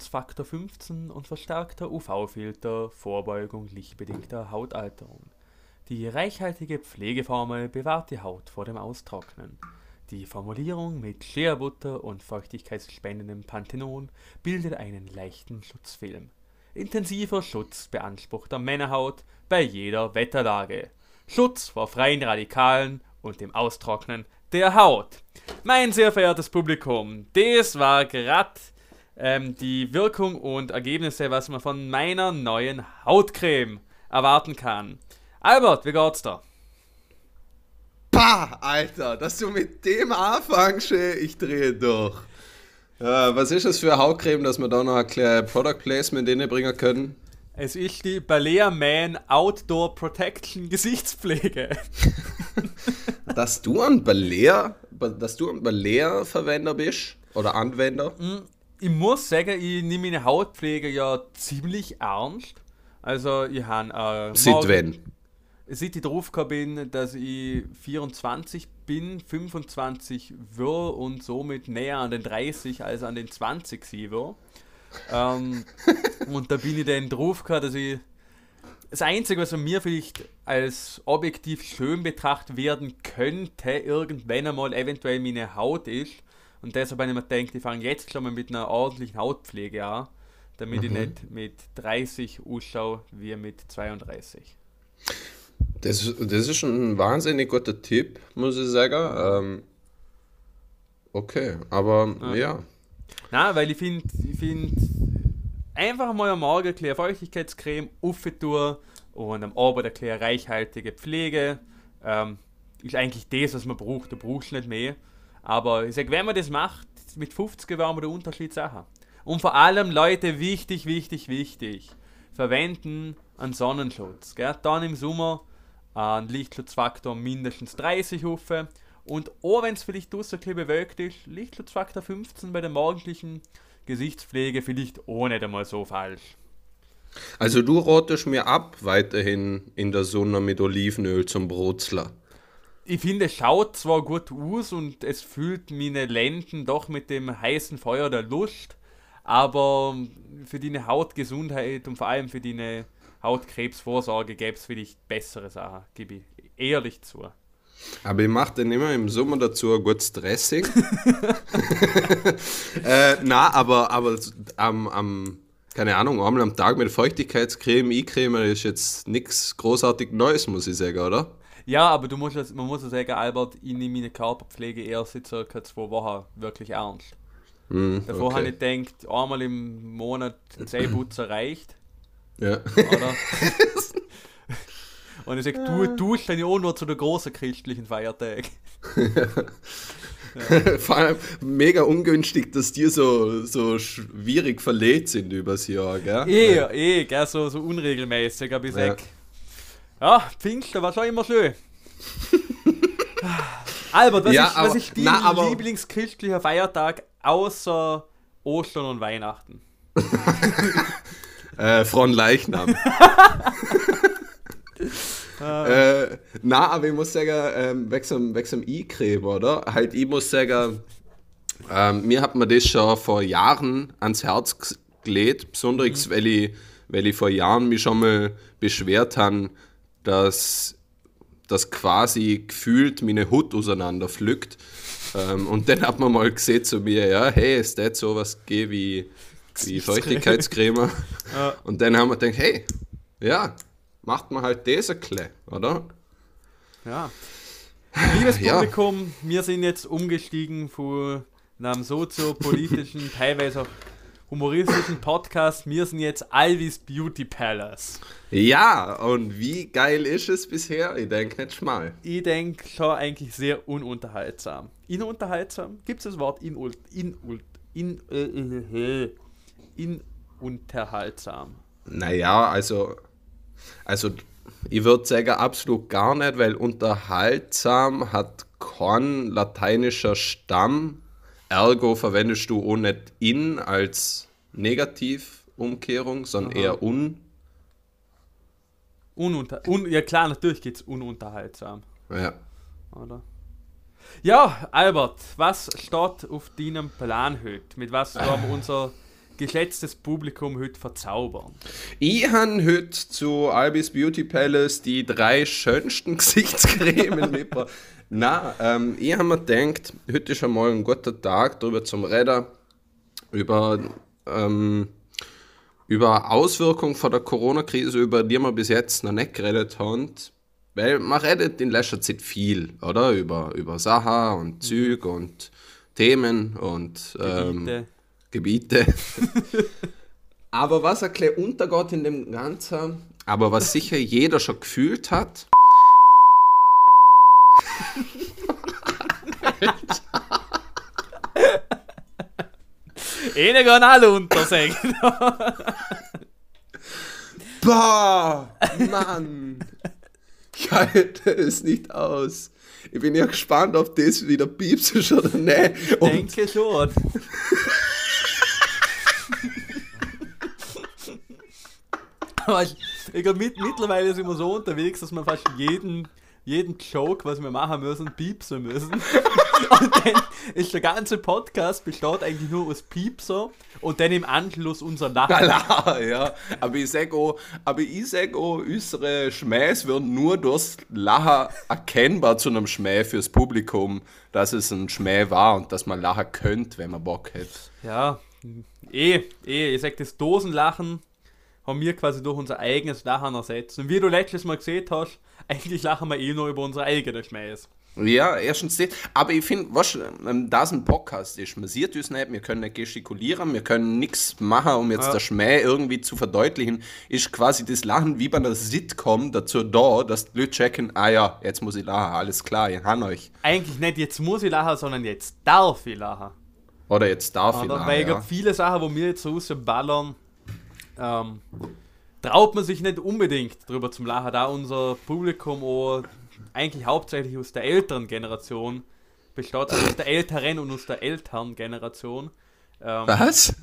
Lichtschutzfaktor 15 und verstärkter UV-Filter, Vorbeugung lichtbedingter Hautalterung. Die reichhaltige Pflegeformel bewahrt die Haut vor dem Austrocknen. Die Formulierung mit Shea-Butter und feuchtigkeitsspendendem Panthenon bildet einen leichten Schutzfilm. Intensiver Schutz beanspruchter Männerhaut bei jeder Wetterlage. Schutz vor freien Radikalen und dem Austrocknen der Haut. Mein sehr verehrtes Publikum, das war gerade ähm, die Wirkung und Ergebnisse, was man von meiner neuen Hautcreme erwarten kann. Albert, wie geht's da? Pah, Alter, dass du mit dem anfängst, ich drehe durch. Äh, was ist das für eine Hautcreme, dass wir da noch ein kleines Product Placement bringen können? Es ist die Balea Man Outdoor Protection Gesichtspflege. dass du ein Balea, dass du ein Balea-Verwender bist oder Anwender? Mm, ich muss sagen, ich nehme meine Hautpflege ja ziemlich ernst. Also ich habe... Äh, Seit wenn? Seit ich drauf bin, dass ich 24 bin, 25 wir und somit näher an den 30 als an den 20 sie wir. ähm, und da bin ich dann drauf gehabt, dass ich das Einzige, was von mir vielleicht als objektiv schön betrachtet werden könnte, irgendwann einmal eventuell meine Haut ist. Und deshalb habe ich mir gedacht, ich fange jetzt schon mal mit einer ordentlichen Hautpflege an, damit mhm. ich nicht mit 30 ausschaue wie mit 32. Das, das ist schon ein wahnsinnig guter Tipp, muss ich sagen. Ähm, okay, aber ja. ja. Na, weil ich finde, ich find, einfach mal am Morgen eine Feuchtigkeitscreme aufgetun und am Abend eine kleine reichhaltige Pflege. Ähm, ist eigentlich das, was man braucht. Du brauchst nicht mehr. Aber ich sage, wenn man das macht, mit 50 werden wir der Unterschied Sache. Und vor allem, Leute, wichtig, wichtig, wichtig, verwenden einen Sonnenschutz. Gell? Dann im Sommer einen Lichtschutzfaktor mindestens 30 Hufe. Und auch wenn es vielleicht draußen ein bewölkt ist, Lichtschutzfaktor 15 bei der morgendlichen Gesichtspflege vielleicht auch nicht einmal so falsch. Also du rotest mir ab, weiterhin in der Sonne mit Olivenöl zum Brutzler. Ich finde, es schaut zwar gut aus und es fühlt meine Lenden doch mit dem heißen Feuer der Lust, aber für deine Hautgesundheit und vor allem für deine Hautkrebsvorsorge gäbe es vielleicht bessere Sachen, gebe ich ehrlich zu. Aber ich mache dann immer im Sommer dazu ein gutes Dressing. äh, na, aber, aber am, am, keine Ahnung, einmal am Tag mit Feuchtigkeitscreme, E-Creme ist jetzt nichts großartig Neues, muss ich sagen, oder? Ja, aber du musst, man muss ja sagen, Albert, ich nehme meine Körperpflege erst seit circa zwei Wochen wirklich ernst. Mm, Davor okay. habe ich gedacht, einmal im Monat ein Zähneputzer reicht. Ja. Oder? Und ich sage, du duschst dann ja auch nur zu den großen christlichen Feiertagen. Ja. Vor allem mega ungünstig, dass die so, so schwierig verlegt sind übers Jahr, gell? Eh, ja. eh, gell, so, so unregelmäßig, aber ich sag, ja, Pfingsten war schon immer schön. Albert, was, ja, ist, aber, was ist dein lieblingschristlicher Feiertag außer Ostern und Weihnachten? äh, Leichnam. äh, na, aber ich muss sagen, ähm, weg zum, weg zum E-Creme, oder? Halt, ich muss sagen, ähm, mir hat man das schon vor Jahren ans Herz gelegt, besonders mhm. weil, ich, weil ich vor Jahren mich schon mal beschwert habe, dass das quasi gefühlt meine Hut auseinander pflückt. Ähm, und dann hat man mal gesehen zu mir, ja, hey, ist das sowas geh wie, wie Feuchtigkeitscreme? ja. Und dann haben wir gedacht, hey, ja, macht man halt das ein bisschen, oder? Ja. Liebes Publikum, ja. wir sind jetzt umgestiegen von einem soziopolitischen, teilweise auch humoristischen Podcast. Wir sind jetzt Alvis Beauty Palace. Ja, und wie geil ist es bisher? Ich denke nicht schmal. Ich denke schon eigentlich sehr ununterhaltsam. Inunterhaltsam? Gibt es das Wort in, in, in, in, in unterhaltsam? Naja, also also ich würde sagen absolut gar nicht, weil unterhaltsam hat kein lateinischer Stamm. Ergo verwendest du auch nicht in als Negativumkehrung, sondern Aha. eher un. Ununter un ja klar, natürlich geht es ununterhaltsam. Ja. Oder? Ja, Albert, was steht auf deinem Plan heute? Mit was wir unser geschätztes Publikum heute verzaubern? Ich habe heute zu Albis Beauty Palace die drei schönsten Gesichtscremen mitgebracht. Na, ähm, ich habe mir gedacht, heute ist einmal ein guter Tag, darüber zum Reden, über, ähm, über Auswirkungen von der Corona-Krise, über die wir bis jetzt noch nicht geredet haben. Weil man redet in letzter Zeit viel, oder? Über, über Sachen und Züg und Themen und ähm, Gebiete. Gebiete. aber was ein bisschen untergeht in dem Ganzen, aber was sicher jeder schon gefühlt hat, Eine gehen alle unter, sagen. Boah, Mann. Ich halte es nicht aus. Ich bin ja gespannt, ob das wieder piepst ist oder nicht. Ich denke schon. Aber ich, ich glaub, mit, mittlerweile sind wir so unterwegs, dass wir fast jeden, jeden Joke, was wir machen müssen, piepsen müssen. Und dann ist der ganze Podcast besteht eigentlich nur aus Piepser und dann im Anschluss unser Lachen. Ja. Aber ich sag auch, aber ich sag auch, unsere Schmähs werden nur durchs Lachen erkennbar zu einem Schmäh fürs Publikum, dass es ein Schmäh war und dass man lachen könnte, wenn man Bock hätte. Ja, eh, eh, ich sag, das Dosenlachen haben wir quasi durch unser eigenes Lachen ersetzt. Und wie du letztes Mal gesehen hast, eigentlich lachen wir eh nur über unsere eigene Schmähs. Ja, erstens das. Aber ich finde, was, da es ein Podcast ist, man sieht uns nicht, wir können nicht gestikulieren, wir können nichts machen, um jetzt Ja. der Schmäh irgendwie zu verdeutlichen, ist quasi das Lachen wie bei einer Sitcom dazu da, dass die Leute checken, ah ja, jetzt muss ich lachen, alles klar, ich han euch. Eigentlich nicht jetzt muss ich lachen, sondern jetzt darf ich lachen. Oder jetzt darf ich. Weil ich ja. glaube, viele Sachen, wo wir jetzt rausballern, ähm, traut man sich nicht unbedingt drüber zum Lachen, da unser Publikum auch eigentlich hauptsächlich aus der älteren Generation besteht, also aus der älteren und aus der älteren Generation. Ähm, Was?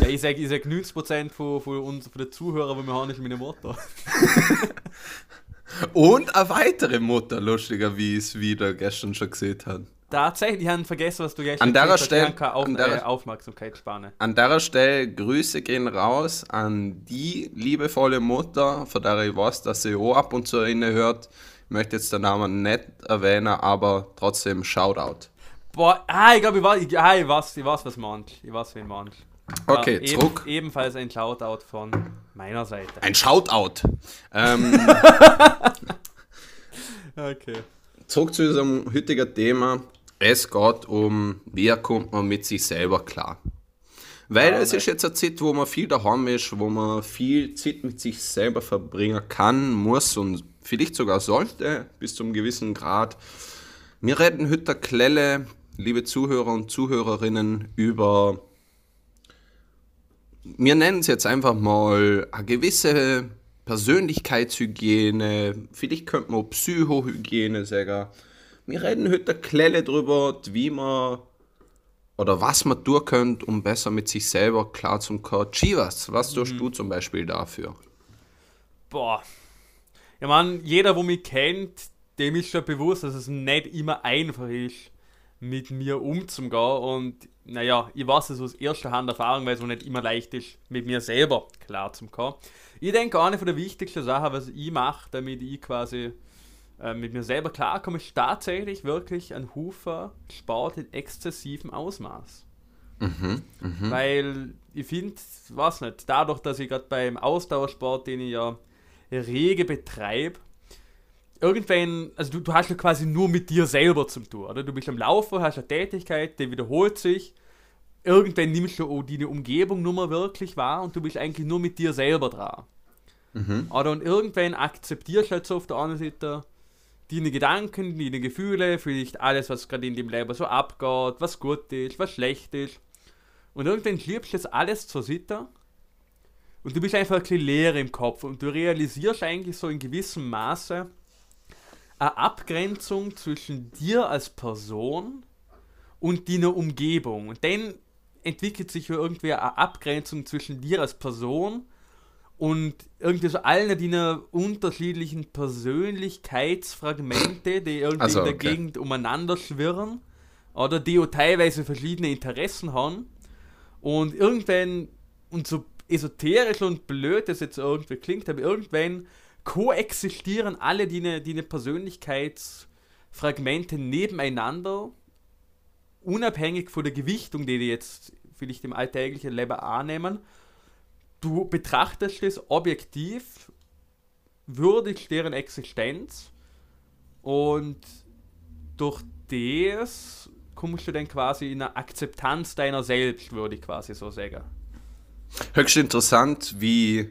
ja, ich sage ich sag 90% von, von, uns, von den Zuhörern, die wir haben, ist meine Mutter. Und eine weitere Mutter, lustiger, wie es wieder gestern schon gesehen hat. Tatsächlich, ich habe vergessen, was du gestern An der gesagt hast. Stelle- Auf an der- äh, Aufmerksamkeitsspanne. An der Stelle Grüße gehen raus an die liebevolle Mutter, von der ich weiß, dass sie auch ab und zu inne hört. Ich möchte jetzt den Namen nicht erwähnen, aber trotzdem Shoutout. Boah, ah, ich glaube, ich, weiß- ich, ah, ich, weiß, ich weiß, was manch. Ich weiß, wen manch. Okay, Ja, zurück. ebenfalls ein Shoutout von meiner Seite. Ein Shoutout. Ähm, Okay. zurück zu unserem heutigen Thema. Es geht um, wie kommt man mit sich selber klar. Weil es ist jetzt eine Zeit, wo man viel daheim ist, wo man viel Zeit mit sich selber verbringen kann, muss und vielleicht sogar sollte, bis zu einem gewissen Grad. Wir reden heute Klelle, liebe Zuhörer und Zuhörerinnen, über, wir nennen es jetzt einfach mal eine gewisse Persönlichkeitshygiene, vielleicht könnte man auch Psychohygiene sagen. Wir reden heute Klelle drüber, wie man oder was man tun könnte, um besser mit sich selber klar zu kommen. Chivas, was tust du zum Beispiel dafür? Boah. Ja, man, jeder, wo mich kennt, dem ist schon bewusst, dass es nicht immer einfach ist, mit mir umzugehen. Und naja, ich weiß es aus erster Hand Erfahrung, weil es auch nicht immer leicht ist, mit mir selber klar zu kommen. Ich denke, eine von der wichtigsten Sachen, was ich mache, damit ich quasi äh, mit mir selber klarkomme, ist tatsächlich wirklich ein Hufer Sport in exzessivem Ausmaß. Weil ich finde, weiß nicht, dadurch, dass ich gerade beim Ausdauersport, den ich ja rege betreibe, irgendwann, also du, du hast ja quasi nur mit dir selber zu tun, oder? Du bist am Laufen, hast eine Tätigkeit, die wiederholt sich. Irgendwann nimmst du auch deine Umgebung nur mal wirklich wahr und du bist eigentlich nur mit dir selber dran. Oder und irgendwann akzeptierst du halt so auf der anderen Seite deine Gedanken, deine Gefühle, vielleicht alles, was gerade in dem Leben so abgeht, was gut ist, was schlecht ist. Und irgendwann schiebst du das alles zur Seite und du bist einfach ein bisschen leer im Kopf und du realisierst eigentlich so in gewissem Maße eine Abgrenzung zwischen dir als Person und deiner Umgebung. Und dann entwickelt sich irgendwie eine Abgrenzung zwischen dir als Person und irgendwie so alle die unterschiedlichen Persönlichkeitsfragmente, die irgendwie also, okay. in der Gegend umeinander schwirren oder die auch teilweise verschiedene Interessen haben und irgendwann und so esoterisch und blöd das jetzt irgendwie klingt, aber irgendwann koexistieren alle die, die Persönlichkeitsfragmente nebeneinander, unabhängig von der Gewichtung, die die jetzt vielleicht im alltäglichen Leben annehmen du betrachtest es objektiv, würdigst deren Existenz und durch das kommst du dann quasi in eine Akzeptanz deiner selbst, würde ich quasi so sagen. Höchst interessant, wie,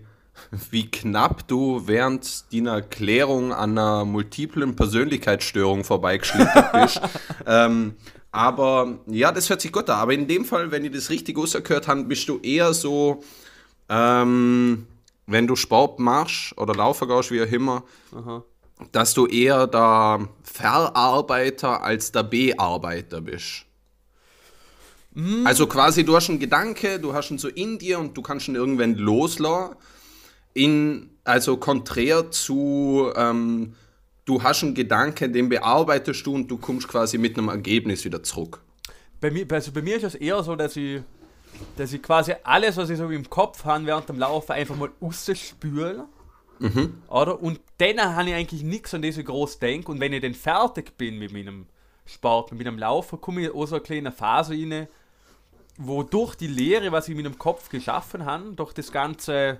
wie knapp du während deiner Erklärung an einer multiplen Persönlichkeitsstörung vorbeigeschlittert bist. ähm, aber ja, das hört sich gut an. Aber in dem Fall, wenn ich das richtig ausgehört habe, bist du eher so ähm, wenn du Sport machst oder laufen gehst, wie auch immer, Aha. dass du eher der Verarbeiter als der Bearbeiter bist. Mm. Also quasi, du hast einen Gedanke, du hast ihn so in dir und du kannst ihn irgendwann loslassen. In, also konträr zu, ähm, du hast einen Gedanke, den bearbeitest du und du kommst quasi mit einem Ergebnis wieder zurück. Bei mir, also bei mir ist es eher so, dass ich dass ich quasi alles, was ich so im Kopf habe während dem Laufen, einfach mal rausspüle. Mhm. Oder? Und dann habe ich eigentlich nichts an diese groß denke. Und wenn ich dann fertig bin mit meinem Sport, mit meinem Laufen, komme ich auch so eine kleine Phase rein, wo durch die Lehre, was ich mit dem Kopf geschaffen habe, durch das ganze,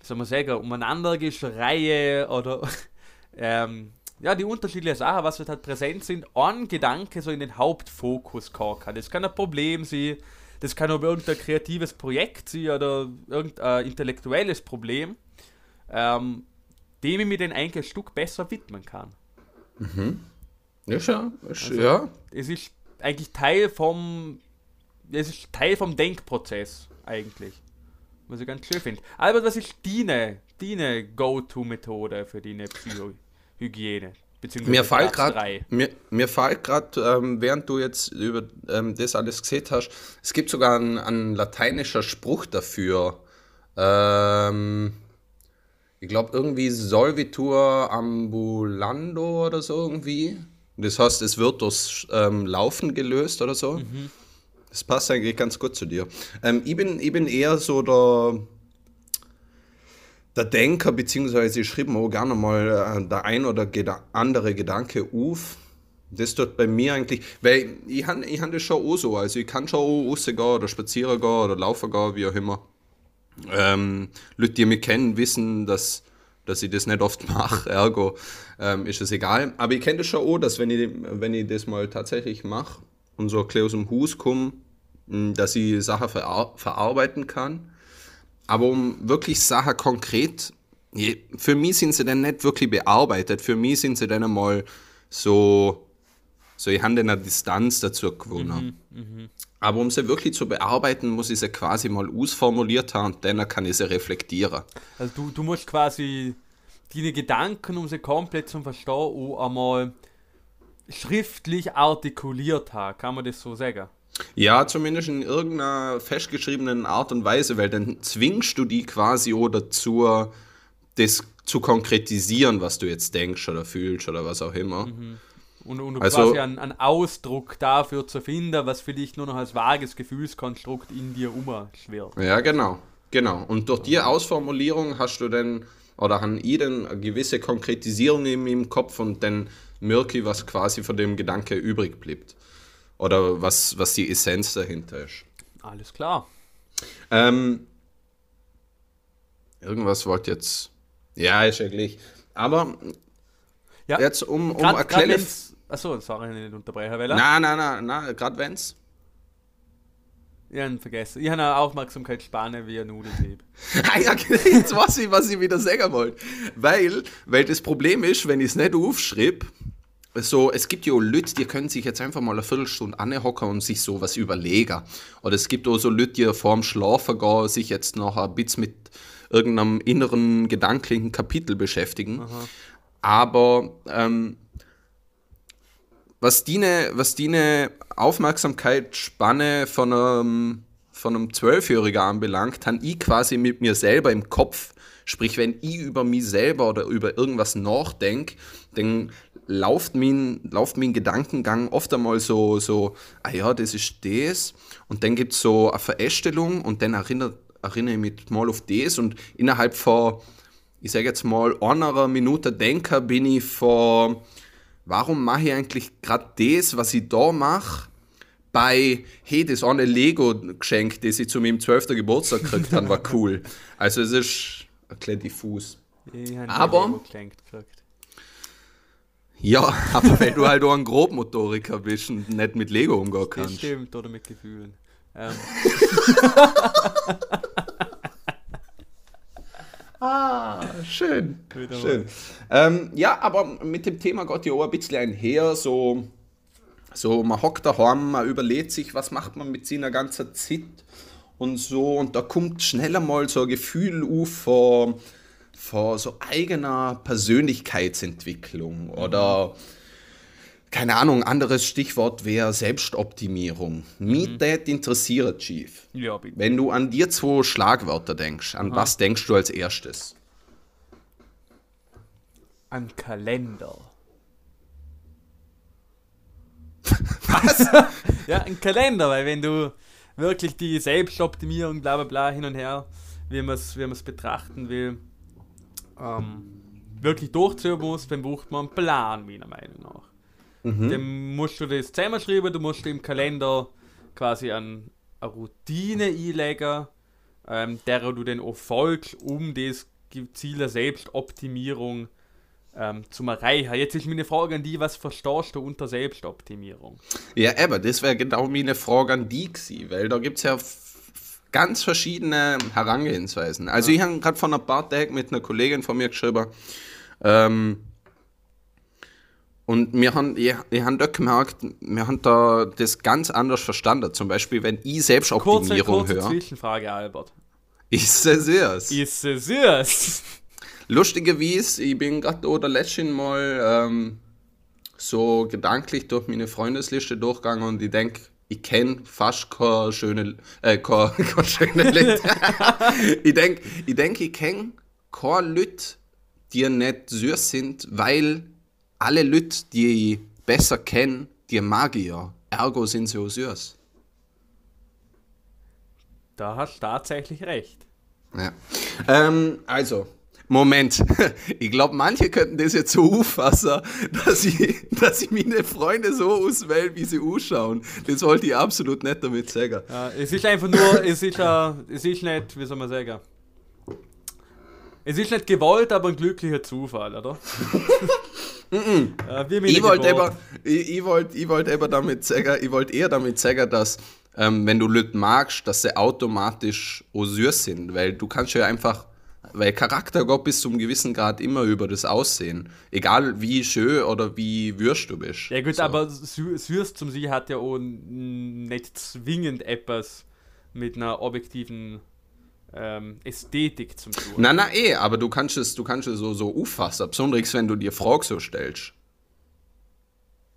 wie soll man sagen, umeinandergeschreie oder ähm, ja, die unterschiedlichen Sachen, was halt präsent sind, ein Gedanke so in den Hauptfokus kommen kann. Das kann ein Problem sein, das kann aber irgendein kreatives Projekt sein oder irgendein intellektuelles Problem, ähm, dem ich mir den ein Stück besser widmen kann. Mhm. Ja, schon. Also, ja. Es ist eigentlich Teil vom, es ist Teil vom Denkprozess eigentlich. Was ich ganz schön finde. Aber was ist deine, deine Go-To-Methode für deine Psychohygiene? Mir fällt gerade, mir, mir fällt gerade, ähm, während du jetzt über ähm, das alles gesehen hast, es gibt sogar einen, lateinischer Spruch dafür. Ähm, ich glaube irgendwie Solvitur ambulando oder so irgendwie. Das heißt, es wird durchs ähm, Laufen gelöst oder so. Mhm. Das passt eigentlich ganz gut zu dir. Ähm, ich, bin, ich bin eher so der der Denker, schrieb mir auch gerne mal äh, der ein oder andere Gedanke auf. Das tut bei mir eigentlich, weil ich habe ich hab das schon auch so, also ich kann schon auch rausgehen oder spazieren gehen oder laufen gehen, wie auch immer. Ähm, Leute, die mich kennen, wissen, dass, dass ich das nicht oft mache, ergo ähm, ist es egal. Aber ich kenne das schon auch, dass wenn ich, wenn ich das mal tatsächlich mache und so ein aus dem Haus komme, dass ich Sachen verar verarbeiten kann aber um wirklich Sachen konkret, für mich sind sie dann nicht wirklich bearbeitet. Für mich sind sie dann einmal so, so ich habe eine Distanz dazu gewonnen. Mhm, mh. Aber um sie wirklich zu bearbeiten, muss ich sie quasi mal ausformuliert haben und dann kann ich sie reflektieren. Also du, du musst quasi deine Gedanken, um sie komplett zu verstehen, auch einmal schriftlich artikuliert haben, kann man das so sagen? Ja, zumindest in irgendeiner festgeschriebenen Art und Weise, weil dann zwingst du die quasi oder dazu, das zu konkretisieren, was du jetzt denkst oder fühlst oder was auch immer. Mhm. Und, und also, quasi einen, einen, Ausdruck dafür zu finden, was für dich nur noch als vages Gefühlskonstrukt in dir umschwirrt. Ja, genau. Genau. Und durch die Ausformulierung hast du dann, oder haben ich dann eine gewisse Konkretisierung in meinem Kopf und dann merke ich, was quasi von dem Gedanke übrig bleibt. Oder was, was die Essenz dahinter ist. Alles klar. Ähm, irgendwas wollte jetzt. Ja, ist ja gleich. Aber ja, jetzt um, um grad. Achso, sorry, ich nicht unterbrechen will. Nein, nein, nein, nein, gerade wenn's. Ich habe vergessen. Ich habe eine Aufmerksamkeitsspanne wie ein Nudelsieb. ah ja, jetzt weiß ich, was ich wieder sagen wollte. Weil, weil das Problem ist, wenn ich es nicht aufschreibe, so, es gibt ja auch Leute, die können sich jetzt einfach mal eine Viertelstunde anhocken und sich sowas überlegen. Oder es gibt auch so Leute, die vorm Schlafen gehen, sich jetzt noch ein bisschen mit irgendeinem inneren gedanklichen Kapitel beschäftigen. Aha. Aber ähm, was die was die Aufmerksamkeitsspanne von einem von einem Zwölfjährigen anbelangt, habe ich quasi mit mir selber im Kopf, sprich, wenn ich über mich selber oder über irgendwas nachdenke, dann lauft mein, lauft mein Gedankengang oft einmal so, so, ah ja, das ist das. Und dann gibt es so eine Verästelung und dann erinnert, erinnere ich mich mal auf das und innerhalb von, ich sage jetzt mal, einer Minute Denker bin ich vor, warum mache ich eigentlich gerade das, was ich da mache? bei, hey, das eine Lego-Geschenk, das ich zu meinem 12. Geburtstag gekriegt habe, war cool. Also es ist ein bisschen diffus. aber, ja, aber wenn du halt auch ein Grobmotoriker bist und nicht mit Lego umgehen kannst. Das stimmt, oder mit Gefühlen. Ähm. ah, schön. schön. Ähm, ja, aber mit dem Thema geht ja auch ein bisschen einher, so so, man hockt daheim, man überlegt sich, was macht man mit seiner ganzen Zeit und so. Und da kommt schneller mal so ein Gefühl auf von, von so eigener Persönlichkeitsentwicklung oder keine Ahnung, anderes Stichwort wäre Selbstoptimierung. Mich mhm. das interessiert, Chief. Ja, bitte. Wenn du an dir zwei Schlagwörter denkst, an Aha. was denkst du als erstes? An Kalender. Was? ja, ein Kalender, weil wenn du wirklich die Selbstoptimierung, bla bla bla, hin und her, wie man es wie betrachten will, ähm, wirklich durchziehen musst, dann braucht man einen Plan, meiner Meinung nach. Mhm. Dann musst du das zusammenschreiben, du musst im Kalender quasi an eine Routine einlegen, ähm, der du dann auch folgst, um das Ziel der Selbstoptimierung ähm, zum Erreichen. Jetzt ist meine Frage an die, was verstehst du unter Selbstoptimierung? Ja, aber das wäre genau meine Frage an die gewesen, weil da gibt es ja ganz verschiedene Herangehensweisen. Also ja. ich habe gerade vor ein paar Tagen mit einer Kollegin von mir geschrieben, ähm, und wir haben, ich, ich habe da gemerkt, wir haben da das ganz anders verstanden. Zum Beispiel, wenn ich Selbstoptimierung kurze, kurze höre. Zwischenfrage, Albert. Ist es es? Ist es es? Lustigerweise, ich bin gerade oder letztens mal ähm, so gedanklich durch meine Freundesliste durchgegangen und ich denke, ich kenne fast keine schöne, äh, keine, keine schöne Leute. ich denke, ich, denk, ich kenne keine Leute, die nicht süß sind, weil alle Leute, die ich besser kenne, die mag ich ja. Ergo sind sie auch süß. Da hast du tatsächlich recht. Ja. Ähm, also, Moment, ich glaube, manche könnten das jetzt so auffassen, dass ich, dass ich meine Freunde so auswähle, wie sie ausschauen. Das wollte ich absolut nicht damit sagen. Ja, es ist einfach nur, es ist, uh, es ist nicht, wie soll man sagen, es ist nicht gewollt, aber ein glücklicher Zufall, oder? mm -mm. Ja, ich wollte aber, ich, ich wollt, ich wollt aber damit sagen, ich wollte eher damit sagen, dass ähm, wenn du Leute magst, dass sie automatisch süß sind, weil du kannst ja einfach weil Charakter geht bis zum gewissen Grad immer über das Aussehen. Egal wie schön oder wie würst du bist. Ja gut, so. aber Süß zum Sie hat ja auch nicht zwingend etwas mit einer objektiven ähm, Ästhetik zum tun. Na, na, eh, aber du kannst es, du kannst es so, so auffassen, besonders wenn du dir Fragen so stellst.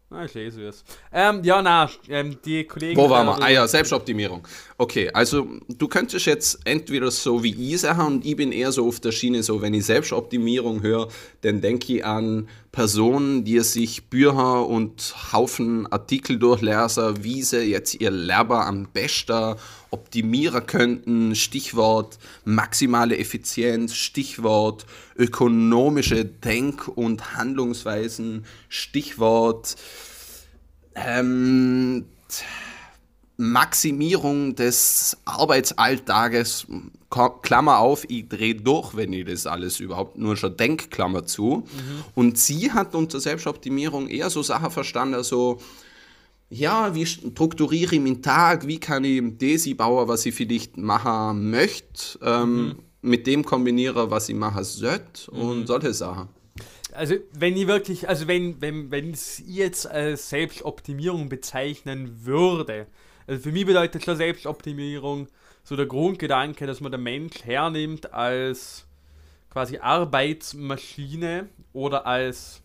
Ah, ich lese es. Ähm, ja, na, ähm, die Kollegen. Wo waren wir? Ah ja, Selbstoptimierung. Okay, also du könntest jetzt entweder so wie ich sagen und ich bin eher so auf der Schiene, so wenn ich Selbstoptimierung höre, dann denke ich an Personen, die sich Bücher und Haufen Artikel durchlesen, wie sie jetzt ihr Leben am besten optimieren könnten. Stichwort maximale Effizienz, Stichwort ökonomische Denk- und Handlungsweisen, Stichwort ähm, Maximierung des Arbeitsalltages, Klammer auf, ich drehe durch, wenn ich das alles überhaupt nur schon denke, Klammer zu. Mhm. Und sie hat unter Selbstoptimierung eher so Sachen verstanden, so, ja, wie strukturiere ich meinen Tag, wie kann ich das bauen, was ich vielleicht machen möchte, ähm, mhm. mit dem kombiniere, was ich machen sollte mhm. und solche Sachen. Also wenn ich wirklich, also wenn, wenn, wenn ich jetzt als Selbstoptimierung bezeichnen würde, also für mich bedeutet schon Selbstoptimierung so der Grundgedanke, dass man den Mensch hernimmt als quasi Arbeitsmaschine oder als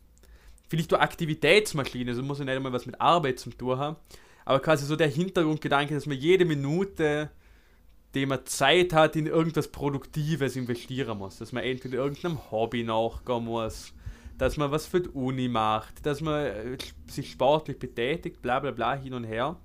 vielleicht eine Aktivitätsmaschine, also muss ja nicht einmal was mit Arbeit zu tun haben, aber quasi so der Hintergrundgedanke, dass man jede Minute dem man Zeit hat, in irgendwas Produktives investieren muss. Dass man entweder irgendeinem Hobby nachgehen muss, dass man was für die Uni macht, dass man äh, sich sportlich betätigt, bla bla bla hin und her.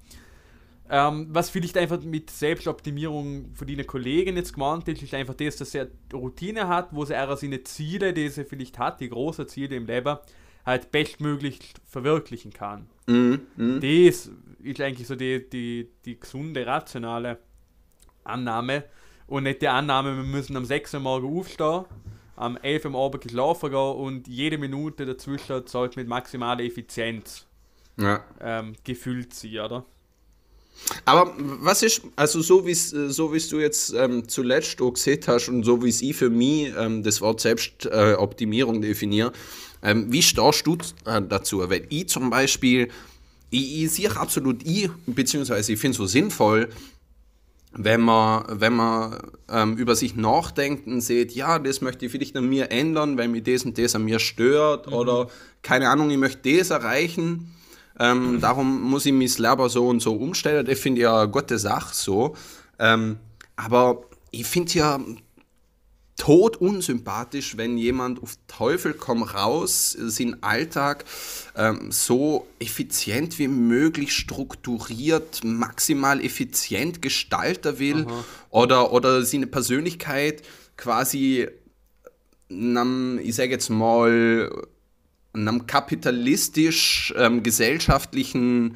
Ähm, was vielleicht einfach mit Selbstoptimierung von deinen Kollegen jetzt gemeint ist, ist einfach das, dass er Routine hat, wo er seine Ziele, die er vielleicht hat, die großen Ziele im Leben, halt bestmöglich verwirklichen kann. Mhm, mh. Das ist eigentlich so die, die, die gesunde, rationale Annahme und nicht die Annahme, wir müssen am 6 Uhr morgen aufstehen, am 11 Uhr am Abend geschlafen gehen und jede Minute dazwischen sollte mit maximaler Effizienz ja. ähm, gefüllt sein, oder? Aber was ist, also so wie so wie's du jetzt ähm, zuletzt auch gesehen hast und so wie ich für mich ähm, das Wort Selbstoptimierung äh, definiere, ähm, wie stehst du äh, dazu? Weil ich zum Beispiel, ich, ich sehe absolut ich, beziehungsweise ich finde es so sinnvoll, wenn man, wenn man ähm, über sich nachdenkt und sieht, ja, das möchte ich vielleicht an mir ändern, weil mir das und das an mir stört mhm. oder keine Ahnung, ich möchte das erreichen ähm, darum muss ich mich selber so und so umstellen. Das finde ich ja eine gute Sache so. Ähm, aber ich finde ja tot unsympathisch, wenn jemand auf Teufel komm raus seinen Alltag ähm, so effizient wie möglich strukturiert, maximal effizient gestalten will oder, oder seine Persönlichkeit quasi einem, ich sage jetzt mal, einem kapitalistisch-gesellschaftlichen ähm,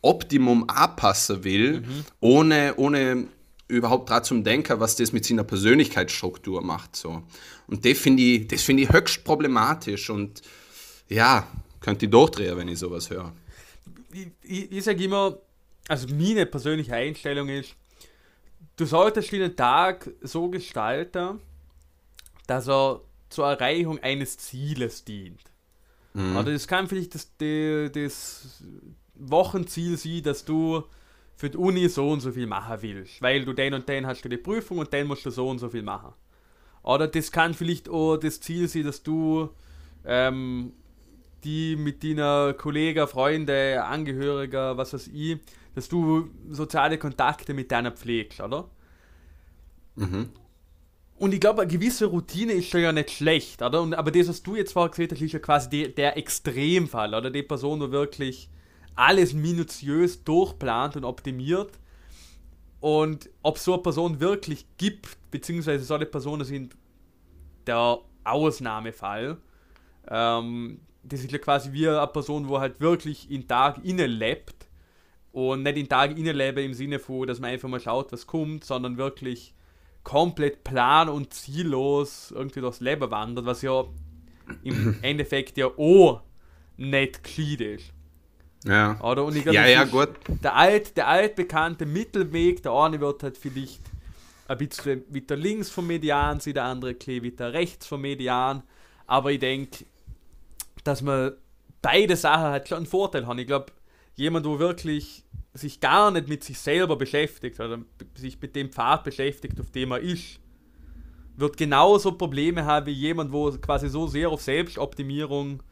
Optimum anpassen will, mhm. ohne, ohne überhaupt daran zum Denken, was das mit seiner Persönlichkeitsstruktur macht. So. Und das finde ich, find ich höchst problematisch und ja, könnte ich durchdrehen, wenn ich sowas höre. Ich, ich, ich sage immer, also meine persönliche Einstellung ist, du solltest den Tag so gestalten, dass er zur Erreichung eines Zieles dient. Mhm. Oder es kann vielleicht das, die, das Wochenziel sein, dass du für die Uni so und so viel machen willst, weil du den und den hast du die Prüfung und dann musst du so und so viel machen. Oder das kann vielleicht auch das Ziel sein, dass du ähm, die mit deiner Kollegen, Freunde, Angehöriger, was weiß ich, dass du soziale Kontakte mit deiner pflegst, oder? Mhm. Und ich glaube, eine gewisse Routine ist schon ja nicht schlecht, oder? Und, aber das, was du jetzt vorher gesehen hast, ist ja quasi die, der Extremfall, oder? Die Person, die wirklich alles minutiös durchplant und optimiert. Und ob so eine Person wirklich gibt, beziehungsweise so eine Personen sind der Ausnahmefall. Ähm, das ist ja quasi wie eine Person, wo halt wirklich in Tag innen lebt und nicht in Tag innen lebe im Sinne von, dass man einfach mal schaut, was kommt, sondern wirklich komplett plan- und ziellos irgendwie durchs Leben wandert, was ja im Endeffekt ja auch nicht gescheit ist. Ja. Oder? Und ich glaub, ja, ja, gut. Der, alt, der altbekannte Mittelweg, der eine wird halt vielleicht ein bisschen weiter links vom Median sein, der andere ein weiter rechts vom Median. Aber ich denke, dass man beide Sachen halt schon einen Vorteil haben. Ich glaube, jemand, wo wirklich sich gar nicht mit sich selber beschäftigt oder sich mit dem Pfad beschäftigt, auf dem er ist, wird genauso Probleme haben wie jemand, wo quasi so sehr auf Selbstoptimierung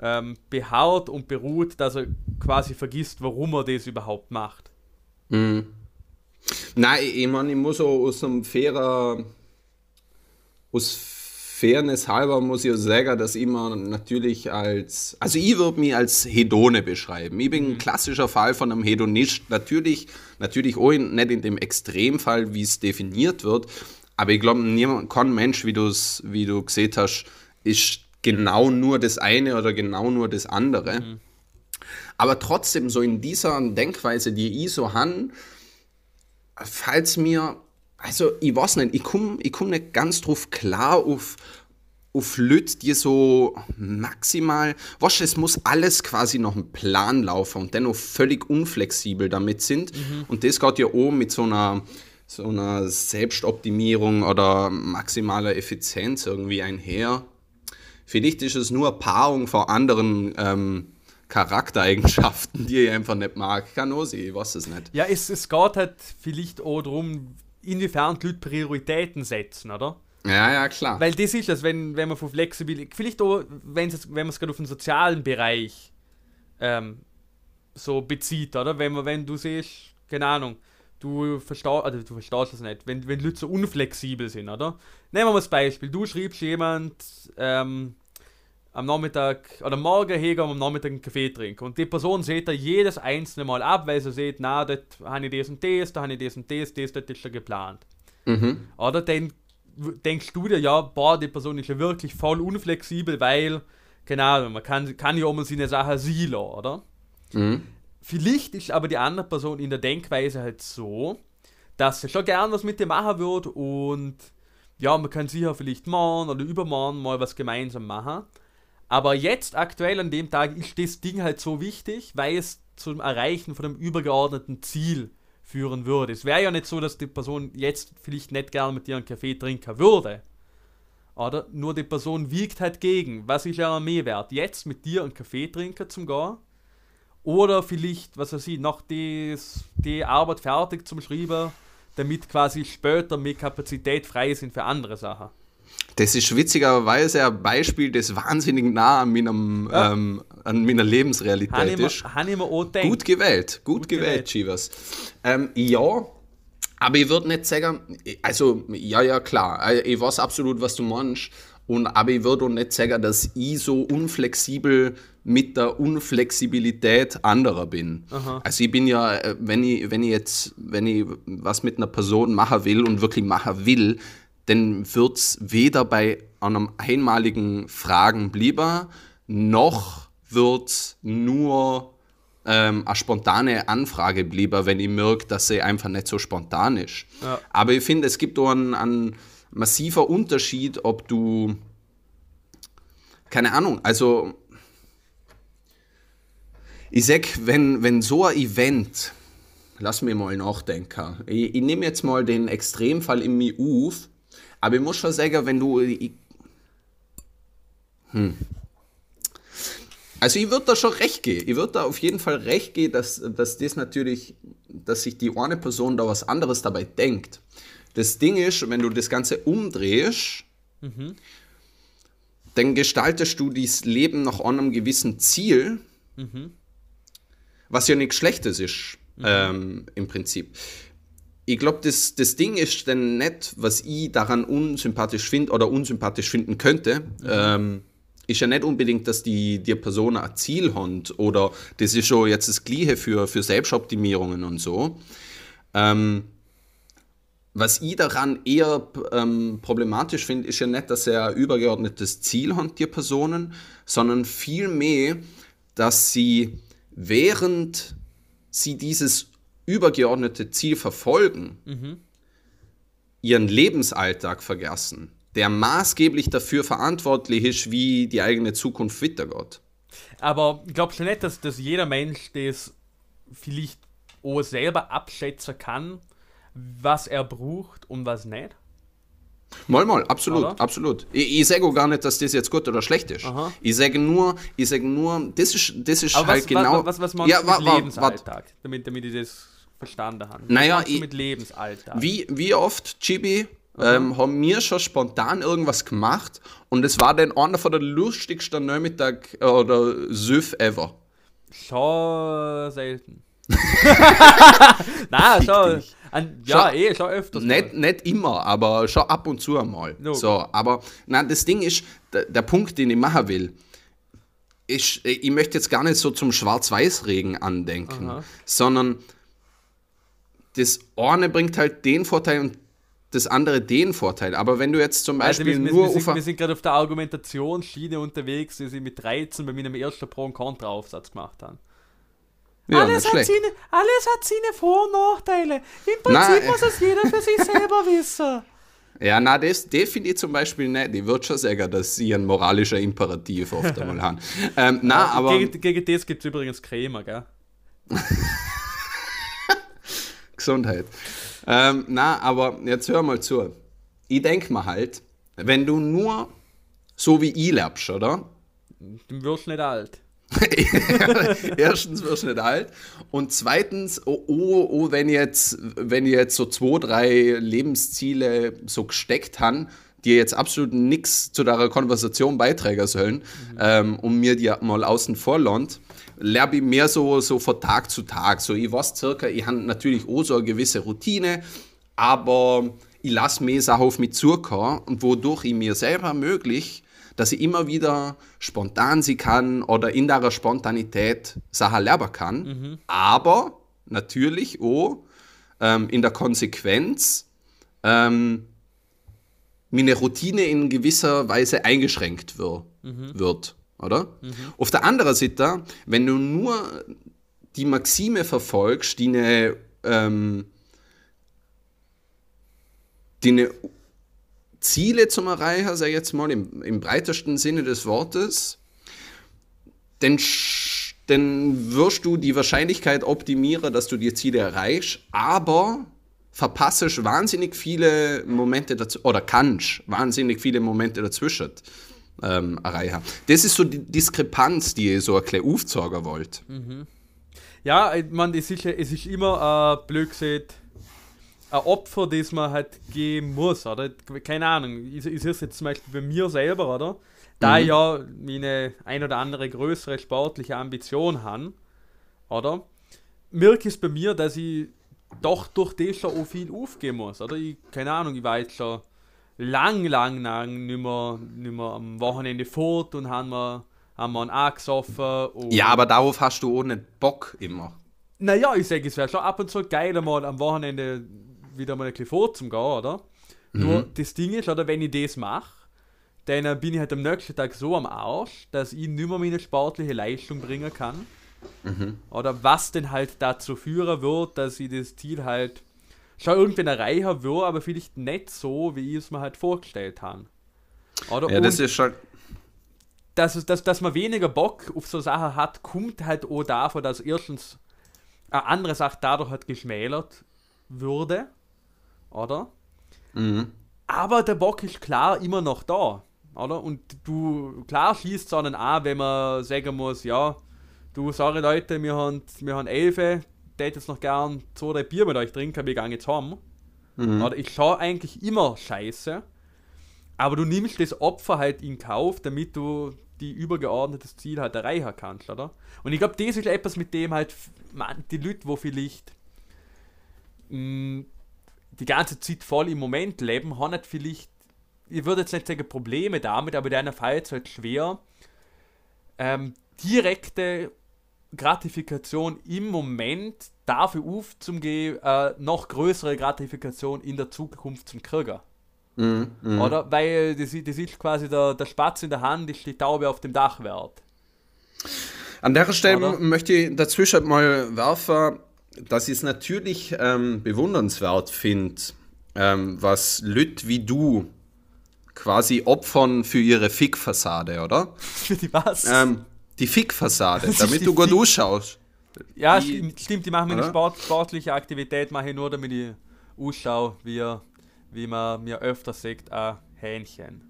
ähm, beharrt und beruht, dass er quasi vergisst, warum er das überhaupt macht. Mhm. Nein, ich meine, ich muss auch aus einem fairer, aus Fairness halber muss ich sagen, dass ich mir natürlich als, also ich würde mich als Hedone beschreiben. Ich bin ein mhm. klassischer Fall von einem Hedonist. Natürlich, natürlich auch in, nicht in dem Extremfall, wie es definiert wird, aber ich glaube, niemand, kein Mensch, wie, wie du gesehen hast, ist genau nur das eine oder genau nur das andere. Mhm. Aber trotzdem, so in dieser Denkweise, die ich so habe, falls mir also ich weiß nicht, ich komme ich komm nicht ganz drauf klar auf, auf Leute, die so maximal, weißt es muss alles quasi noch einen Plan laufen und dennoch völlig unflexibel damit sind. Mhm. Und das geht ja auch mit so einer, so einer Selbstoptimierung oder maximaler Effizienz irgendwie einher. Vielleicht ist es nur Paarung von anderen ähm, Charaktereigenschaften, die ich einfach nicht mag. Kann auch sein, ich weiß es nicht. Ja, es, es geht halt vielleicht auch darum, inwiefern die Leute Prioritäten setzen, oder? Ja, ja, klar. Weil das ist es, wenn, wenn man von Flexibilität, vielleicht auch, wenn, wenn man es gerade auf den sozialen Bereich ähm, so bezieht, oder? Wenn, man, wenn du siehst, keine Ahnung, du verstehst, also du verstehst das nicht, wenn, wenn Leute so unflexibel sind, oder? Nehmen wir mal das Beispiel, du schreibst jemand, ähm, am Nachmittag oder morgen hegen am Nachmittag einen Kaffee trinken. Und die Person sieht da jedes einzelne Mal ab, weil sie sieht, na, dort habe ich das und das, da habe ich das und das, das ist schon geplant. Mhm. Oder dann denkst du dir, ja, boah, die Person ist ja wirklich voll unflexibel, weil, keine Ahnung, man kann, kann ja auch mal seine Sache silo, oder? Mhm. Vielleicht ist aber die andere Person in der Denkweise halt so, dass sie schon gern was mit dir machen würde und ja, man kann sicher vielleicht morgen oder übermorgen mal was gemeinsam machen. Aber jetzt aktuell an dem Tag ist das Ding halt so wichtig, weil es zum Erreichen von einem übergeordneten Ziel führen würde. Es wäre ja nicht so, dass die Person jetzt vielleicht nicht gerne mit dir einen Kaffee trinken würde. Oder? Nur die Person wiegt halt gegen. Was ist ja mehr wert? Jetzt mit dir einen Kaffee trinken zum Gehen? Oder vielleicht, was weiß ich, noch die, die Arbeit fertig zum Schreiben, damit quasi später mehr Kapazität frei sind für andere Sachen. Das ist witzigerweise ein Beispiel, das wahnsinnig nah an, meinem, ja. ähm, an meiner Lebensrealität ist. Habe ich mir auch gedacht. Gut gewählt, gut, gut gewählt, gewählt, Chivas. Ähm, ja, aber ich würde nicht sagen, also, ja, ja, klar, äh, ich weiß absolut, was du meinst. Und, aber ich würde auch nicht sagen, dass ich so unflexibel mit der Unflexibilität anderer bin. Aha. Also ich bin ja, äh, wenn ich, wenn ich jetzt, wenn ich was mit einer Person machen will und wirklich machen will, dann wird es weder bei einem einmaligen Fragen blieben, noch wird nur ähm, eine spontane Anfrage blieben, wenn ich merke, dass sie einfach nicht so spontan ist. Ja. Aber ich finde, es gibt auch einen, einen massiver Unterschied, ob du, keine Ahnung, also ich sag, wenn, wenn so ein Event, lass mir mal nachdenken, ich, ich nehme jetzt mal den Extremfall im mir auf, aber ich muss schon sagen, wenn du. Ich, hm. Also ich würde da schon recht gehen. Ich würde da auf jeden Fall recht gehen, dass, dass das natürlich, dass sich die eine Person da was anderes dabei denkt. Das Ding ist, wenn du das Ganze umdrehst, mhm. dann gestaltest du dieses Leben nach einem gewissen Ziel, mhm. was ja nichts Schlechtes ist, mhm. ähm, im Prinzip ich glaube, das, das Ding ist dann nicht, was ich daran unsympathisch finde oder unsympathisch finden könnte. Mhm. Ähm, ist ja nicht unbedingt, dass die, die Person ein Ziel hat oder das ist schon jetzt das Gleiche für, für Selbstoptimierungen und so. Ähm, was ich daran eher ähm, problematisch finde, ist ja nicht, dass er ein übergeordnetes Ziel hat, die Personen, sondern vielmehr, dass sie während sie dieses übergeordnete Ziel verfolgen, mhm. ihren Lebensalltag vergessen, der maßgeblich dafür verantwortlich ist, wie die eigene Zukunft weitergeht. Aber glaubst du nicht, dass, dass jeder Mensch das vielleicht auch selber abschätzen kann, was er braucht und was nicht? Mal, mal, absolut, oder? absolut. Ich, ich sage auch gar nicht, dass das jetzt gut oder schlecht ist. Aha. Ich sage nur, ich sage nur, das ist, das ist halt was, genau. Was, was, was ja, mit Lebensalltag, damit, damit ich das verstanden haben. Naja, ich, mit Lebensalltag. Wie, wie oft, Chibi, ähm, haben wir schon spontan irgendwas gemacht und es war dann einer von der lustigsten Nachmittag äh, oder Süff ever. Schon selten. Nein, schon. An, ja, schon, eh, schon öfters. Nicht, nicht immer, aber schon ab und zu einmal. No. So, aber na, das Ding ist, der, der Punkt, den ich machen will, ich, ich möchte jetzt gar nicht so zum Schwarz-Weiß-Regen andenken, Aha. sondern das eine bringt halt den Vorteil und das andere den Vorteil. Aber wenn du jetzt zum Beispiel also wir, nur. Wir, sind, wir sind gerade auf der Argumentationsschiene unterwegs, die sie mit 13 bei meinem ersten Pro- und Contra-Aufsatz gemacht haben. Ja, alles, hat seine, alles hat seine Vor- und Nachteile. Im Prinzip Nein. muss es jeder für sich selber wissen. Ja, na, das, das finde ich zum Beispiel nicht. Ich würde schon sagen, dass sie ein moralischer Imperativ oft einmal haben. Ähm, na, aber. Gegen, gegen das gibt es übrigens Creme, gell? Gesundheit. Ähm, na, aber jetzt hör mal zu. Ich denke mir halt, wenn du nur so wie ich lebst, oder? Du wirst nicht alt. Erstens wirst du nicht alt und zweitens, oh, oh, oh, wenn jetzt, wenn ich jetzt so zwei, drei Lebensziele so gesteckt habe, die jetzt absolut nichts zu deiner Konversation beitragen sollen mhm. ähm, und mir die mal außen vor lohnt, lerne ich mehr so, so von Tag zu Tag. So, ich weiß circa, ich habe natürlich auch so eine gewisse Routine, aber ich lasse mehr Sachen auf mich zukommen wodurch ich mir selber ermögliche, dass ich immer wieder spontan sie kann oder in der Spontanität Sachen lernen kann. Mhm. Aber natürlich auch ähm, in der Konsequenz ähm, meine Routine in gewisser Weise eingeschränkt wir, mhm. wird. Oder? Mhm. Auf der anderen Seite, wenn du nur die Maxime verfolgst, die eine, ähm, die eine Ziele zum Erreichen, ich jetzt mal, im, im breitesten Sinne des Wortes, dann, dann wirst du die Wahrscheinlichkeit optimieren, dass du die Ziele erreichst, aber verpasst wahnsinnig viele Momente dazu, oder kannst wahnsinnig viele Momente dazwischen ähm, erreichen. Das ist so die Diskrepanz, die ihr so ein bisschen aufzeigen wollt. Mhm. Ja, ich meine, es ist, es ist immer äh, blöd gesagt, ein Opfer, das man halt geben muss, oder? Keine Ahnung, ich, ich sehe es jetzt zum Beispiel bei mir selber, oder? Da mhm. ich ja meine ein oder andere größere sportliche Ambition habe, oder? Merke es bei mir, dass ich doch durch das schon auch viel aufgeben muss, oder? Ich, keine Ahnung, ich war jetzt schon lang, lang, lang nicht mehr, nicht mehr am Wochenende fort und haben wir, haben wir einen angesoffen. Ja, aber darauf hast du auch nicht Bock immer. Naja, ich sage, es wäre schon ab und zu geil, mal am Wochenende wieder mal ein bisschen vor zum Gehen, oder? Mhm. Nur das Ding ist, oder wenn ich das mache, dann bin ich halt am nächsten Tag so am Arsch, dass ich nicht mehr meine sportliche Leistung bringen kann. Mhm. Oder was denn halt dazu führen wird, dass ich das Ziel halt schon irgendwann erreichen will, aber vielleicht nicht so, wie ich es mir halt vorgestellt habe. Oder? Ja, das ist schon. Dass, dass, dass man weniger Bock auf so Sachen hat, kommt halt auch davon, dass erstens eine andere Sache dadurch halt geschmälert würde oder? Mhm. Aber der Bock ist klar immer noch da, oder? Und du, klar schießt es einen an, wenn man sagen muss, ja, du, sorry Leute, wir haben, wir haben Elfe, hätte jetzt noch gern zwei, drei Bier mit euch trinken, wir gehen jetzt haben. Mhm. Oder ich schaue eigentlich immer scheiße, aber du nimmst das Opfer halt in Kauf, damit du die übergeordnetes Ziel halt erreichen kannst, oder? Und ich glaube, das ist etwas, mit dem halt man, die Leute, wo vielleicht mh, mm, die ganze Zeit voll im Moment leben, haben nicht vielleicht, ich würde jetzt nicht sagen Probleme damit, aber deiner Fall ist halt schwer, ähm, direkte Gratifikation im Moment dafür aufzugehen, äh, noch größere Gratifikation in der Zukunft zum kriegen. Mm, mm. Oder? Weil das, das ist quasi der, der Spatz in der Hand, ist die Taube auf dem Dach wert. An der Stelle Oder? möchte ich dazwischen mal werfen, dass ich es natürlich ähm, bewundernswert finde, ähm, was Lüt wie du quasi opfern für ihre Fick-Fassade, oder? Für die was? Ähm, die Fick-Fassade, damit du gut ausschaust. Ja, die, stimmt, die machen mir eine Sport, sportliche Aktivität, mache ich nur, damit ich ausschaue, wie, wie man mir öfter sagt, ein Hähnchen.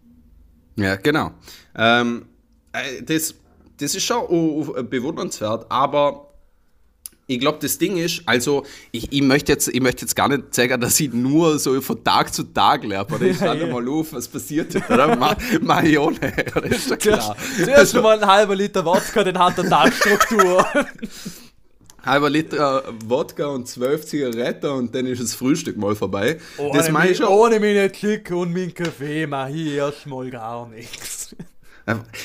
Ja, genau. Ähm, äh, das, das ist schon bewundernswert, aber ich glaube, das Ding ist, also ich, ich, möchte jetzt, ich möchte jetzt gar nicht sagen, dass ich nur so von Tag zu Tag lerne, oder ich schaue ja, mal auf, was passiert ist, oder? Ma Marione, oder ist ja klar. Zuerst also, mal ein halber Liter Wodka, den hat der Tagstruktur. halber Liter Wodka und zwölf Zigaretten und dann ist das Frühstück mal vorbei. Ohne das mache ich schon. Ohne meine Klick und meinen Kaffee mache ich erstmal gar nichts.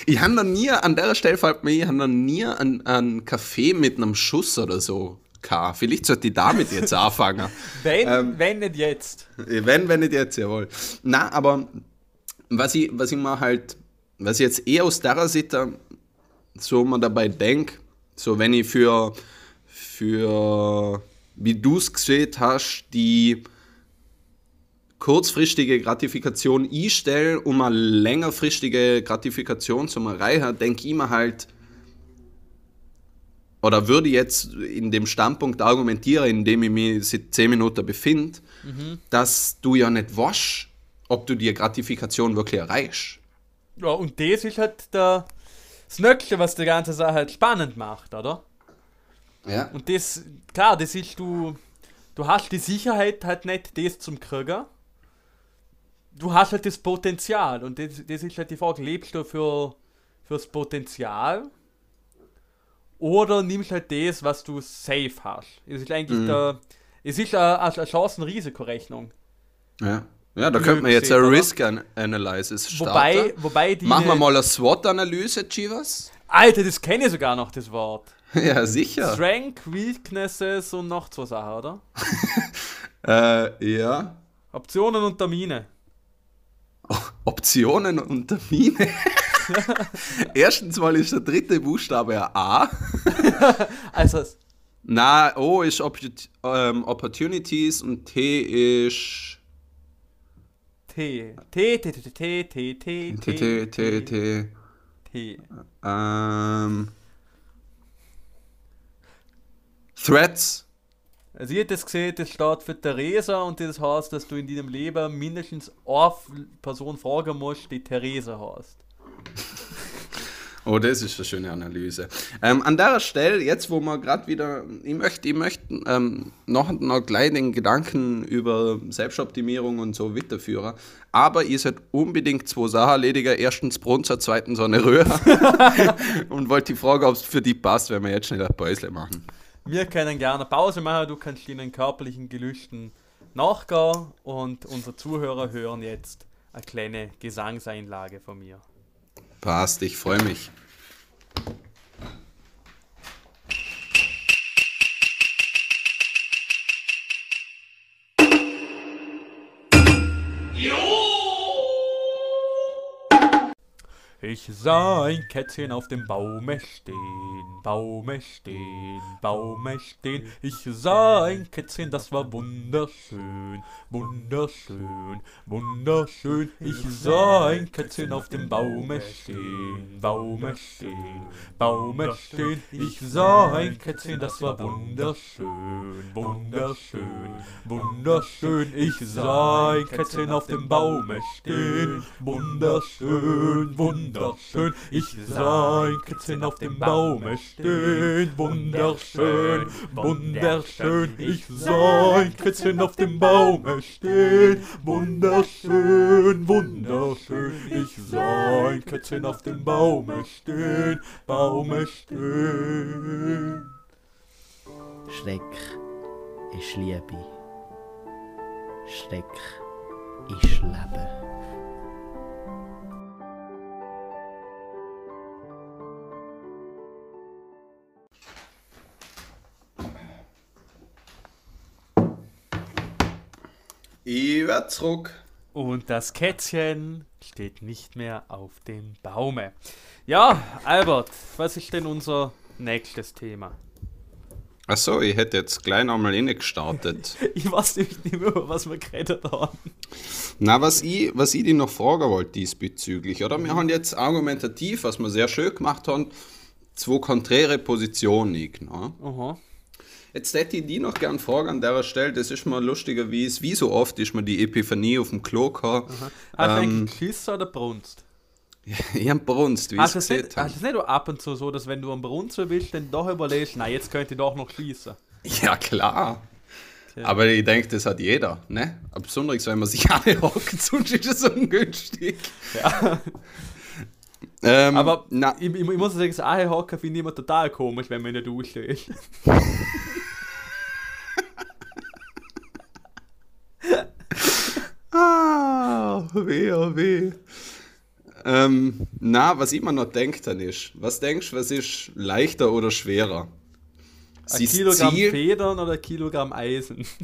Ich habe noch nie, an der Stelle fällt mir, ich habe noch nie einen, einen Kaffee mit einem Schuss oder so gehabt. Vielleicht sollte ich damit jetzt anfangen. wenn, ähm, wenn nicht jetzt. Wenn, wenn nicht jetzt, jawohl. Na, aber was ich, was ich mir halt, was ich jetzt eher aus der Sicht so mal dabei denke, so wenn ich für, für wie du es gesehen hast, die kurzfristige Gratifikation einstelle, um eine längerfristige Gratifikation zu erreichen, denke ich mir halt, oder würde jetzt in dem Standpunkt argumentieren, in dem ich mich seit 10 Minuten befinde, mhm. dass du ja nicht weißt, ob du die Gratifikation wirklich erreichst. Ja, und das ist halt der, das Nöckchen, was die ganze Sache halt spannend macht, oder? Ja. Und das, klar, das ist du, du hast die Sicherheit halt nicht, das zum Kriegen du hast halt das Potenzial und das, das ist halt die Frage, lebst du für fürs Potenzial Oder nimmst halt das, was du safe hast. Es ist eigentlich der, es ist eine, eine Chancen-Risikorechnung. Ja. Ja, da könnte man jetzt eine? Risk An- Analysis starten. Wobei, wobei die. Machen wir mal eine SWOT-Analyse, Chivas? Alter, das kenne ich sogar noch, das Wort. Ja, sicher. Strength, Weaknesses und noch zwei Sachen, oder? Äh, ja. Optionen und Termine. Optionen und Termine. Erstens mal ist der dritte Buchstabe ein A. Also, Na, O ist Oppo- ähm, Opportunities und T ist T. T, T, T, T, T, T, T, T, T, T, T. T. Ähm, Threats. Also ich hätte das gesehen, das steht für Theresa und das heißt, dass du in deinem Leben mindestens eine Person fragen musst, die Theresa heißt. Oh, das ist eine schöne Analyse. Ähm, an der Stelle, jetzt wo wir gerade wieder, ich möchte, ich möchte ähm, noch, noch gleich den Gedanken über Selbstoptimierung und so weiterführen, aber ihr sollt unbedingt zwei Sachen erledigen. Erstens Brunzer, zweitens so eine Röhre. und wollte die Frage, ob es für die passt, wenn wir jetzt schnell ein Päusle machen. Wir können gerne Pause machen, du kannst deinen körperlichen Gelüsten nachgehen und unsere Zuhörer hören jetzt eine kleine Gesangseinlage von mir. Passt, ich freue mich. Ich sah ein Kätzchen auf dem Baume stehen, Baume stehen, Baume stehen. Ich sah ein Kätzchen, das war wunderschön, wunderschön, wunderschön. Ich sah ein Kätzchen auf dem Baume stehen, Baume stehen, Baume stehen. Ich sah ein Kätzchen, das war wunderschön, wunderschön, wunderschön. Ich sah ein Kätzchen auf dem Baume stehen, wunderschön, wunderschön. Ich sah ein Kätzchen auf dem Baume stehen, wunderschön, wunderschön. Ich sah ein Kätzchen auf dem Baume stehen, wunderschön, wunderschön. Ich sah ein Kätzchen auf dem Baume stehen, Baume stehen. Schreck ist Liebe. Schreck ist Leben. Ich werde zurück. Und das Kätzchen steht nicht mehr auf dem Baume. Ja, Albert, was ist denn unser nächstes Thema? Achso, ich hätte jetzt gleich nochmal gestartet. Ich weiß nämlich nicht mehr, über was wir geredet haben. Na, was ich, was ich dir noch fragen wollte diesbezüglich, oder? Wir haben jetzt argumentativ, was wir sehr schön gemacht haben, zwei konträre Positionen genommen. Aha. Jetzt hätte ich die noch gern fragen an der Stelle, das ist mal lustiger, wie es, wie so oft ist mir die Epiphanie auf dem Klo gehabt. Hast du Ähm, eigentlich geschissen oder brunst? Ich hab brunst, wie ich Hast es du nicht, hast habe. du es nicht ab und zu so, dass wenn du am Brunzen willst, dann doch überlegst, nein, jetzt könnte ich doch noch schließen. Ja, klar. Tja. Aber ich denke, das hat jeder, ne? Besonders wenn man sich alle hockt, sonst ist es ungünstig. Ja. Ähm, Aber na, ich, ich, muss sagen, das Ahehocken finde ich immer total komisch, wenn man in der Dusche ist. Ah, weh, oh weh. Ähm, na, was ich mir noch denkt dann ist, was denkst du, was ist leichter oder schwerer? Ein Kilogramm Federn oder ein Kilogramm Eisen?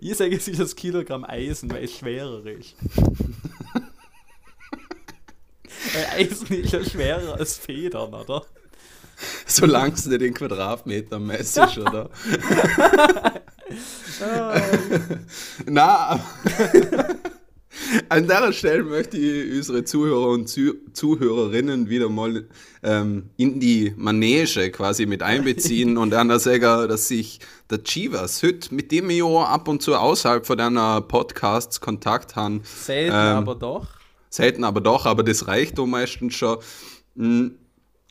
Ich sage, es ist das Kilogramm Eisen, weil es schwerer ist. weil Eisen ist ja schwerer als Federn, oder? Solange es nicht in Quadratmeter messest, oder? Na, an der Stelle möchte ich unsere Zuhörer und Zu Zuhörerinnen wieder mal ähm, in die Manege quasi mit einbeziehen und an der sagen, dass sich der Chivas heute, mit dem ich auch ab und zu außerhalb von deiner Podcasts Kontakt haben, Selten, Ähm, aber doch. selten aber doch, aber das reicht doch meistens schon, mh,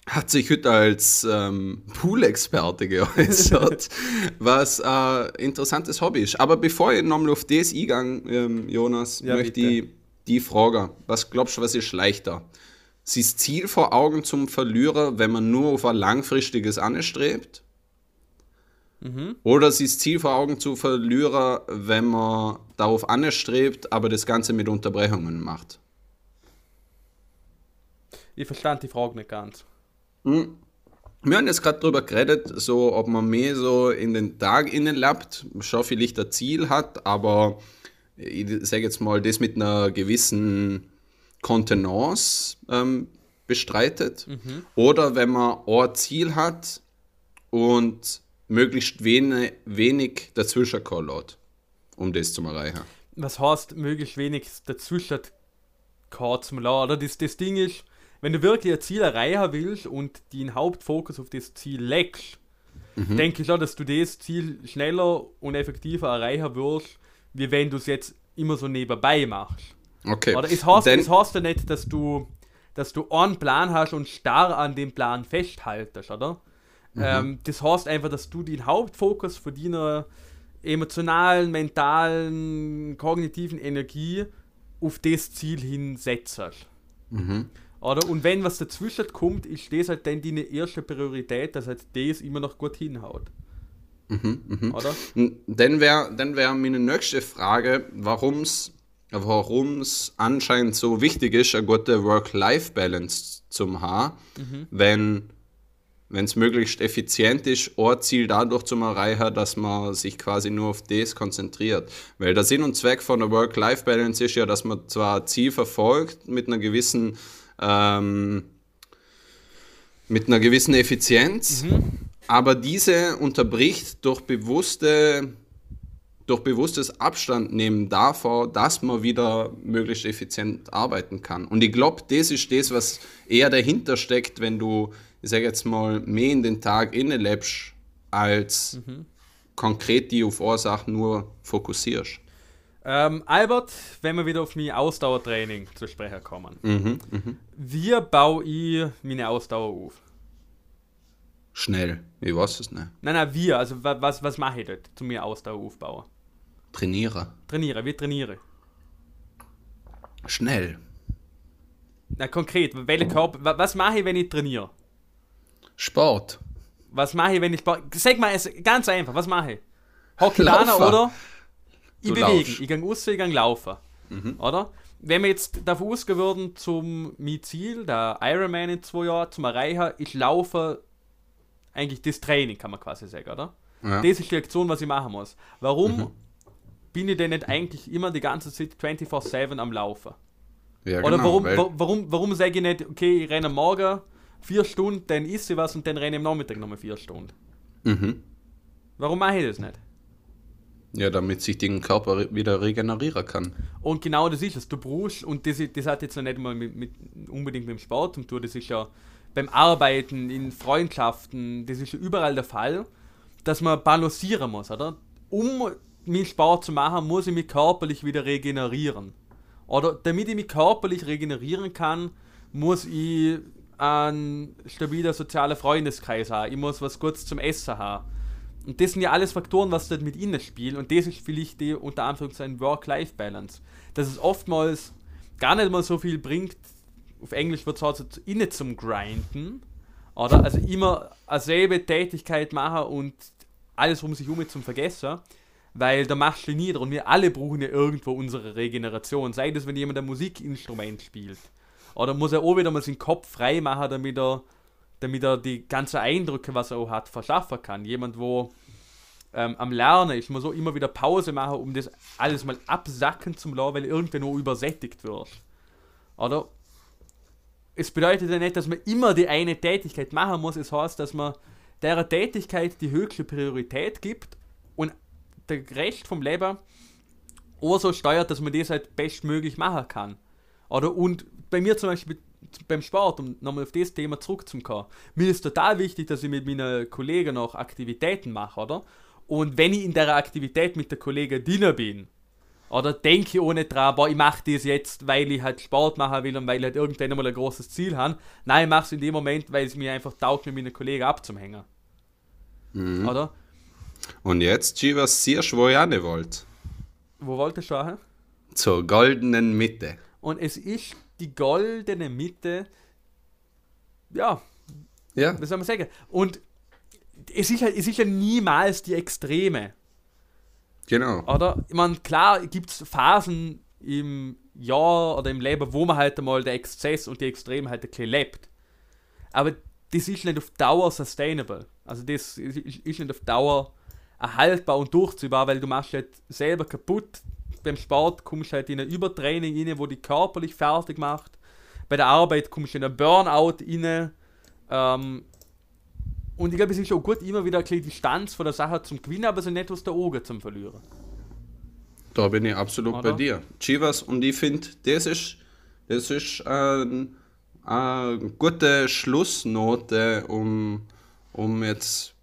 hat sich heute als ähm, Pool-Experte geäußert, was ein interessantes Hobby ist. Aber bevor ich nochmal auf das eingehe, ähm, Jonas, Ja, möchte bitte. ich die Frage, was glaubst du, was ist leichter? das Ziel vor Augen zum Verlierer, wenn man nur auf ein langfristiges anstrebt? Oder das Ziel vor Augen zu Verlierer, wenn man darauf anstrebt, aber das Ganze mit Unterbrechungen macht? Ich verstand die Frage nicht ganz. Wir haben jetzt gerade drüber geredet, so ob man mehr so in den Tag innen lebt, schon vielleicht ein Ziel hat, aber ich sage jetzt mal, das mit einer gewissen Kontenance ähm, bestreitet. Oder wenn man ein Ziel hat und möglichst wenig, wenig dazwischen lässt, um das zu erreichen. Was heißt, möglichst wenig dazwischen zum Laden, oder? Das, das Ding ist, wenn du wirklich ein Ziel erreichen willst und den Hauptfokus auf das Ziel legst, denke ich auch, dass du das Ziel schneller und effektiver erreichen wirst, wie wenn du es jetzt immer so nebenbei machst. Okay. Oder es heißt, Denn- es heißt ja nicht, dass du, dass du einen Plan hast und starr an dem Plan festhaltest, oder? Ähm, das heißt einfach, dass du den Hauptfokus von deiner emotionalen, mentalen, kognitiven Energie auf das Ziel hinsetzt. Oder? Und wenn was dazwischen kommt, ist das halt dann deine erste Priorität, dass halt das immer noch gut hinhaut. Oder? Dann wäre dann wär meine nächste Frage, warum es anscheinend so wichtig ist, eine gute Work-Life-Balance zu haben, wenn wenn es möglichst effizient ist, ein Ziel dadurch zu erreichen, dass man sich quasi nur auf das konzentriert. Weil der Sinn und Zweck von der Work-Life-Balance ist ja, dass man zwar ein Ziel verfolgt mit einer gewissen ähm, mit einer gewissen Effizienz, aber diese unterbricht durch bewusste durch bewusstes Abstand nehmen davor, dass man wieder möglichst effizient arbeiten kann. Und ich glaube, das ist das, was eher dahinter steckt, wenn du, ich sage jetzt mal, mehr in den Tag inne lebst, als konkret die auf Ursachen nur fokussierst. Ähm, Albert, wenn wir wieder auf mein Ausdauertraining zu sprechen kommen. Wie baue ich meine Ausdauer auf? Schnell, ich weiß es nicht. Nein, nein, wir, also wa- was, was mache ich dort, zu mir Ausdauer aufbauen? Trainiere. Trainiere, wie trainiere? Schnell. Na konkret, welche Körper, wa- was mache ich, wenn ich trainiere? Sport. Was mache ich, wenn ich Sport... Sag mal, es ganz einfach, was mache ich? Laufen. oder? Ich bewege, ich gehe raus, ich gehe laufen. Oder? Wenn wir jetzt davon ausgehen würden, zum mein Ziel, der Ironman in zwei Jahren, zum Erreichen, ich laufe eigentlich das Training, kann man quasi sagen, oder? Ja. Das ist die Aktion, was ich machen muss. Warum bin ich denn nicht eigentlich immer die ganze Zeit 24-7 am Laufen? Ja, Oder genau, warum, weil- wa- warum, warum sage ich nicht, okay, ich renne Morgen vier Stunden, dann isst ich was und dann renne ich am Nachmittag nochmal vier Stunden? Mhm. Warum mache ich das nicht? Ja, damit sich den Körper wieder regenerieren kann. Und genau das ist es. Du brauchst, und das, das hat jetzt noch nicht mal mit, mit, unbedingt mit dem Sport zu tun, das ist ja beim Arbeiten, in Freundschaften, das ist ja überall der Fall, dass man balancieren muss, oder? Um meinen Sport zu machen, muss ich mich körperlich wieder regenerieren. Oder damit ich mich körperlich regenerieren kann, muss ich einen stabilen sozialen Freundeskreis haben. Ich muss was Gutes zum Essen haben. Und das sind ja alles Faktoren, was dort mit innen spielen. Und das ist vielleicht die unter Anführungszeichen Work-Life-Balance. Dass es oftmals gar nicht mal so viel bringt, auf Englisch wird es also innen zum Grinden. Oder? Also immer dieselbe Tätigkeit machen und alles um sich herum zum Vergessen. Weil da machst du nieder und wir alle brauchen ja irgendwo unsere Regeneration. Sei das, wenn jemand ein Musikinstrument spielt. Oder muss er auch wieder mal seinen Kopf frei machen, damit er, damit er die ganzen Eindrücke, was er auch hat, verschaffen kann. Jemand, wo ähm, am Lernen ist, muss auch immer wieder Pause machen, um das alles mal absacken zum lassen, weil irgendwann nur übersättigt wird. Oder? Es bedeutet ja nicht, dass man immer die eine Tätigkeit machen muss. Es heißt, dass man der Tätigkeit die höchste Priorität gibt und der Rest vom Leben auch so steuert, dass man das halt bestmöglich machen kann. Oder und bei mir zum Beispiel beim Sport, um nochmal auf das Thema zurückzukommen, mir ist total wichtig, dass ich mit meinen Kollegen noch Aktivitäten mache, oder? Und wenn ich in der Aktivität mit der Kollegen Diener bin, oder denke ich nicht dran, boah, ich mache das jetzt, weil ich halt Sport machen will und weil ich halt irgendwann einmal ein großes Ziel habe. Nein, ich mache es in dem Moment, weil es mir einfach taugt, mit meinen Kollegen abzuhängen. Oder? Und jetzt, G, was siehst du, wo ich auch nicht wollte? Wo wollte ich schon? Zur goldenen Mitte. Und es ist die goldene Mitte, ja, Ja, wie soll man sagen? Und es ist, ja, es ist ja niemals die Extreme, genau. oder? Ich meine, klar gibt es Phasen im Jahr oder im Leben, wo man halt einmal der Exzess und die Extreme halt ein bisschen lebt. Aber das ist nicht auf Dauer sustainable. Also das ist ist nicht auf Dauer erhaltbar und durchziehbar, weil du machst halt selber kaputt. Beim Sport kommst du halt in ein Übertraining rein, wo dich körperlich fertig macht. Bei der Arbeit kommst du in ein Burnout rein. Ähm, und ich glaube, es ist auch gut, immer wieder ein bisschen Distanz von der Sache zum Gewinnen, aber so nicht aus der Augen zum Verlieren. Da bin ich absolut Oder? bei dir. Chivas, und ich finde, das ist, das ist ein, eine gute Schlussnote, um, um jetzt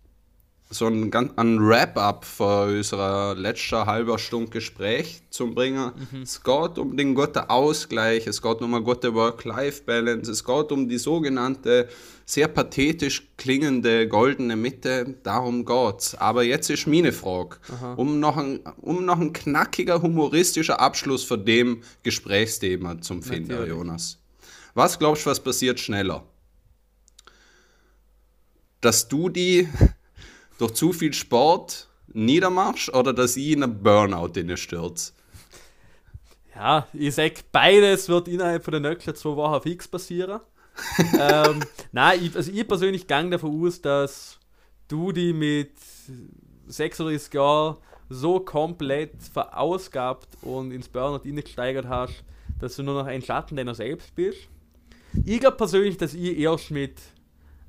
so ein, ganz- ein Wrap-up für unserer letzten halber Stunde Gespräch zu bringen. Es geht um den guten Ausgleich, es geht um eine gute Work-Life-Balance, es geht um die sogenannte, sehr pathetisch klingende goldene Mitte, darum geht's. Aber jetzt ist meine Frage, um noch, ein, um noch ein knackiger, humoristischer Abschluss für dem Gesprächsthema zum finden, Natürlich. Jonas. Was glaubst du, was passiert schneller? Dass du die durch zu viel Sport niedermachst oder dass ich in einen Burnout stürze? Ja, ich sag, beides wird innerhalb von den nächsten zwei Wochen fix passieren. ähm, nein, ich, also ich persönlich gang davon aus, dass du die mit 36 Jahren so komplett verausgabt und ins Burnout gesteigert hast, dass du nur noch ein Schatten deiner selbst bist. Ich glaube persönlich, dass ich erst mit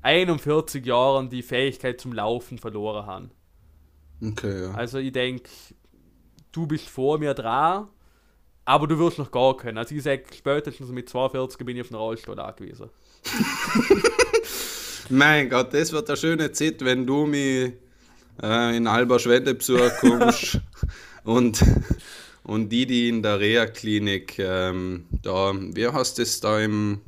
41 Jahren die Fähigkeit zum Laufen verloren habe. Okay, ja. Also ich denke, du bist vor mir dran, aber du wirst noch gar können. Also ich sage, spätestens mit 42 bin ich auf den Rollstuhl angewiesen. Mein Gott, das wird eine schöne Zeit, wenn du mich äh, in Alberschwende besuchen kommst und, und die, die in der Reha-Klinik ähm, da, wie heißt das da im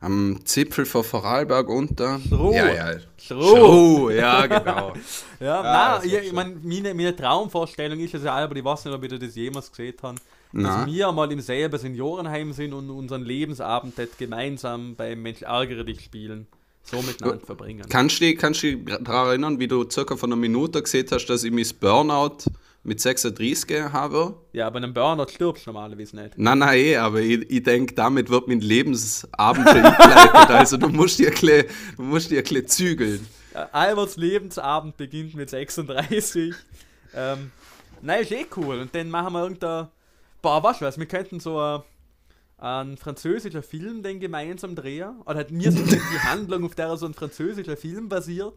am Zipfel von Vorarlberg unter? Schroh. Ja, ja. Schroh. Schroh, ja, genau. Ja, Ah, nein, ich, ich schön. mein, meine, meine Traumvorstellung ist es ja, aber ich weiß nicht, ob ich das jemals gesehen habe, Na. dass wir mal im selben Seniorenheim sind und unseren Lebensabend dort gemeinsam beim Mensch ärgere dich spielen, so miteinander verbringen. Kannst du dich, kannst dich daran erinnern, wie du circa von einer Minute gesehen hast, dass ich mich Burnout mit 36 habe? Ja, aber einem Burnout stirbst du normalerweise nicht. Nein, nein, eh, aber ich, ich denke, damit wird mein Lebensabend eingeleitet. Also du musst dir ein bisschen- du musst dir ein bisschen zügeln. Ja, Alberts Lebensabend beginnt mit 36. ähm, nein, ist eh cool. Und dann machen wir irgendein. Boah, du was? Wir könnten so ein, einen französischen Film den gemeinsam drehen. Oder halt mir sind die Handlung, auf der so ein französischer Film basiert,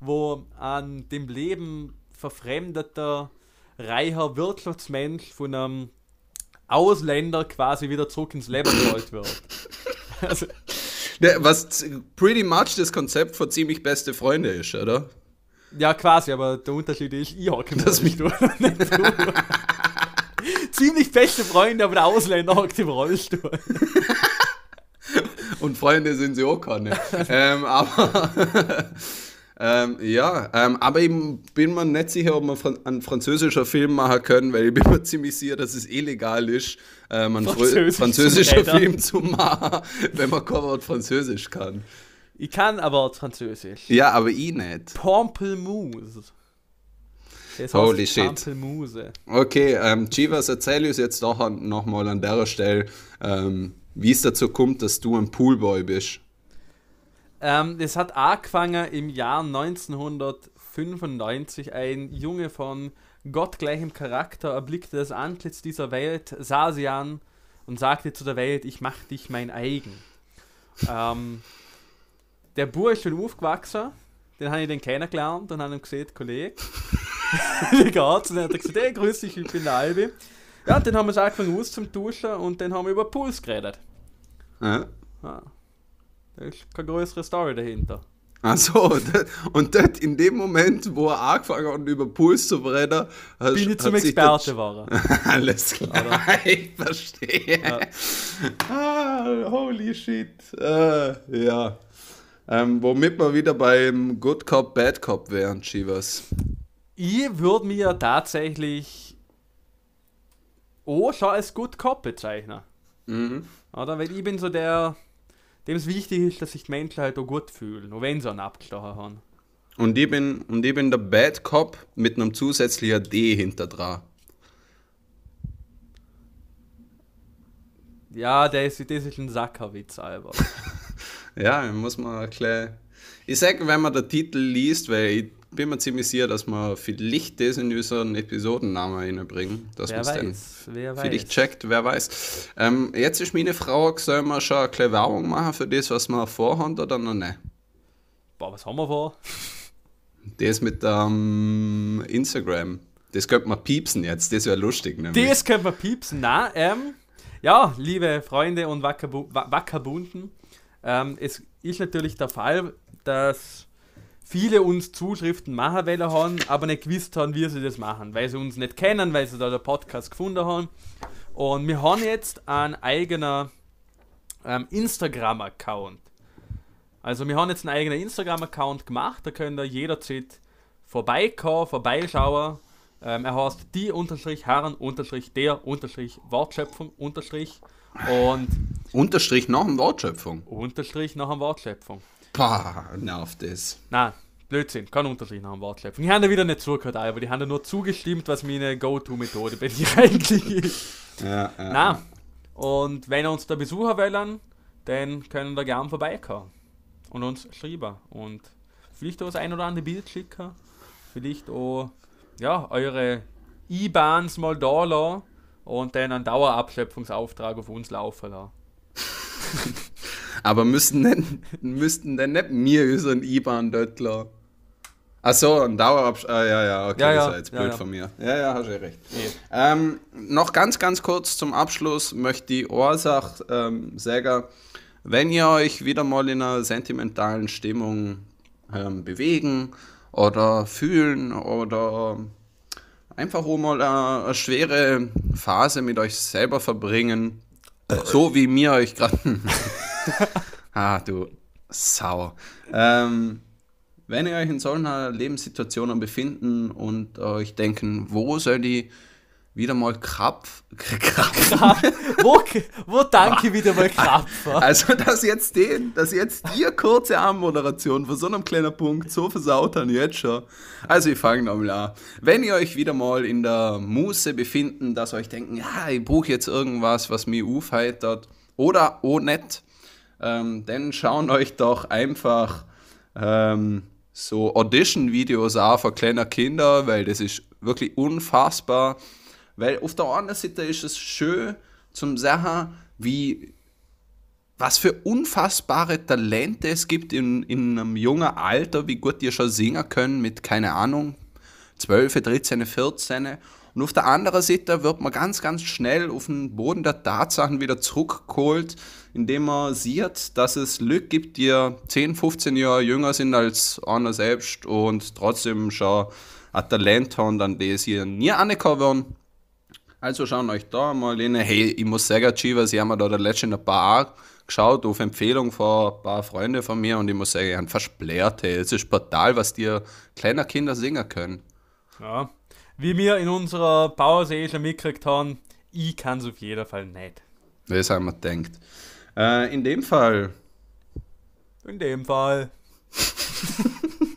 wo an dem Leben verfremdeter, reicher Wirtschaftsmensch von einem Ausländer quasi wieder zurück ins Leben geholt wird. Also, Ne, Was pretty much das Konzept von ziemlich beste Freunde ist, oder? Ja, quasi, aber der Unterschied ist, ich hocke Das mich- Rollstuhl. nicht du. Ziemlich beste Freunde, aber der Ausländer hockt im Rollstuhl. Und Freunde sind sie auch keine. ähm, aber ähm, ja, ähm, aber ich bin mir nicht sicher, ob fran einen französischen Film machen können, weil ich bin mir ziemlich sicher, dass es illegal ist, ähm, einen Französisch Französisch französischen. Film zu machen, wenn man kein Wort Französisch kann. Ich kann aber Französisch. Ja, aber ich nicht. Pamplemousse. Das Holy shit. Pampelmuse. Okay, ähm, Chivas, erzähl uns jetzt doch nochmal an der Stelle, ähm, wie es dazu kommt, dass du ein Poolboy bist. Ähm, das hat angefangen im Jahr 1995. Ein Junge von gottgleichem Charakter erblickte das Antlitz dieser Welt, sah sie an und sagte zu der Welt, ich mach dich mein eigen. Ähm, der Bub ist schon aufgewachsen, den habe ich dann kennengelernt und habe ihm gesehen, Kollege, wie geht's? Und dann hat er gesagt, hey, grüß dich, ich bin der Albi. Ja, und dann haben wir es angefangen auszutauschen und dann haben wir über Puls geredet. Ja? Ah. Da ist keine größere Story dahinter. Achso, und dort in dem Moment, wo er angefangen hat, über Puls zu reden, hast, Bin ich zum Experte geworden. Alles klar, ich verstehe. Ja. Ah, holy shit. Äh, ja. Ähm, womit wir wieder beim Good Cop, Bad Cop wären, Chivas. Ich würde mir tatsächlich auch schon als Good Cop bezeichnen. Mhm. Oder? Weil ich bin so der, dem es wichtig ist, dass sich die Menschen halt auch gut fühlen, auch wenn sie einen abgestochen haben. Und ich bin, und ich bin der Bad Cop mit einem zusätzlichen D hinter dran. Ja, das, das ist ein Sackerwitz, Albert. Ja, muss man klar. Ich sage, wenn man den Titel liest, weil ich bin mir ziemlich sicher, dass wir vielleicht das in unseren Episodennamen reinbringen. Dass wer man's dann weiß, wer Vielleicht weiß. checkt, wer weiß. Ähm, jetzt ist meine Frage, sollen wir schon eine kleine Werbung machen für das, was wir vorhaben oder noch nicht? Boah, was haben wir vor? Das mit ähm, Instagram. Das könnte man piepsen jetzt, das wäre lustig. Nämlich. Das können wir piepsen. Na, ähm, ja, liebe Freunde und Wackerbu Wa- Wackerbunden, ähm, es ist natürlich der Fall, dass viele uns Zuschriften machen wollen haben, aber nicht gewusst haben, wie sie das machen, weil sie uns nicht kennen, weil sie da den Podcast gefunden haben. Und wir haben jetzt einen eigenen ähm, Instagram-Account. Also wir haben jetzt einen eigenen Instagram-Account gemacht, da könnt ihr jederzeit vorbeikommen, vorbeischauen. Ähm, er heißt die unterstrich Herren unterstrich der unterstrich Wortschöpfung unterstrich und Unterstrich nach dem Wortschöpfung. unterstrich nach einem Wortschöpfung. Pah, nervt das. Nein, Blödsinn, kein Unterstrich nach einem Wortschöpfung. Die haben da wieder nicht zugehört, aber die haben da nur zugestimmt, was meine Go-To-Methode bei dir eigentlich ist. Ja, ja. Nein. Und wenn ihr uns da besuchen wollen, dann können wir gern vorbeikommen und uns schreiben. Und vielleicht auch das ein oder andere Bild schicken. Vielleicht auch ja, eure IBANs mal da lassen und dann einen Dauerabschöpfungsauftrag auf uns laufen lassen. Aber müssten denn, müssten denn nicht mir unseren IBAN dort lassen? Ach so, ein Dauerabsch... Ah, ja, ja, okay, Ja, das ja, war jetzt ja, blöd ja. von mir. Ja, ja, hast du recht. Ähm, noch ganz, ganz kurz zum Abschluss möchte ich Ursache ähm, sagen, wenn ihr euch wieder mal in einer sentimentalen Stimmung ähm, bewegen oder fühlen oder einfach auch mal eine, eine schwere Phase mit euch selber verbringen, so wie mir euch gerade... ah, du Sau. Ähm, wenn ihr euch in solchen Lebenssituationen befinden und euch denken, wo soll ich wieder mal Krapf, Krapf wo, wo danke wieder mal Krapfer? also dass jetzt den, dass jetzt die kurze Armmoderation von so einem kleinen Punkt so versaut haben jetzt schon. Also ich fange nochmal an. Wenn ihr euch wieder mal in der Muße befinden, dass euch denken, ja, ich brauche jetzt irgendwas, was mich aufheitert oder oh nicht, ähm, dann schauen euch doch einfach ähm, so Audition-Videos an für kleine Kinder, weil das ist wirklich unfassbar. Weil auf der einen Seite ist es schön zum Sachen, wie was für unfassbare Talente es gibt in, in einem jungen Alter, wie gut die schon singen können mit, keine Ahnung, 12, 13, 14. Und auf der anderen Seite wird man ganz, ganz schnell auf den Boden der Tatsachen wieder zurückgeholt, indem man sieht, dass es Leute gibt, die 10, 15 Jahre jünger sind als einer selbst und trotzdem schon ein Talent haben, an das sie nie angekommen werden. Also schauen euch da mal rein. Hey, ich muss sagen, Chivas, ich habe mir da der letzten ein paar geschaut, auf Empfehlung von ein paar Freunden von mir und ich muss sagen, ich habe versplärt. Hey. Es ist brutal, was die kleinen Kinder singen können. Ja. Wie wir in unserer Pause eh schon mitgekriegt haben, ich kann es auf jeden Fall nicht. Das haben wir gedacht. Äh, in dem Fall In dem Fall.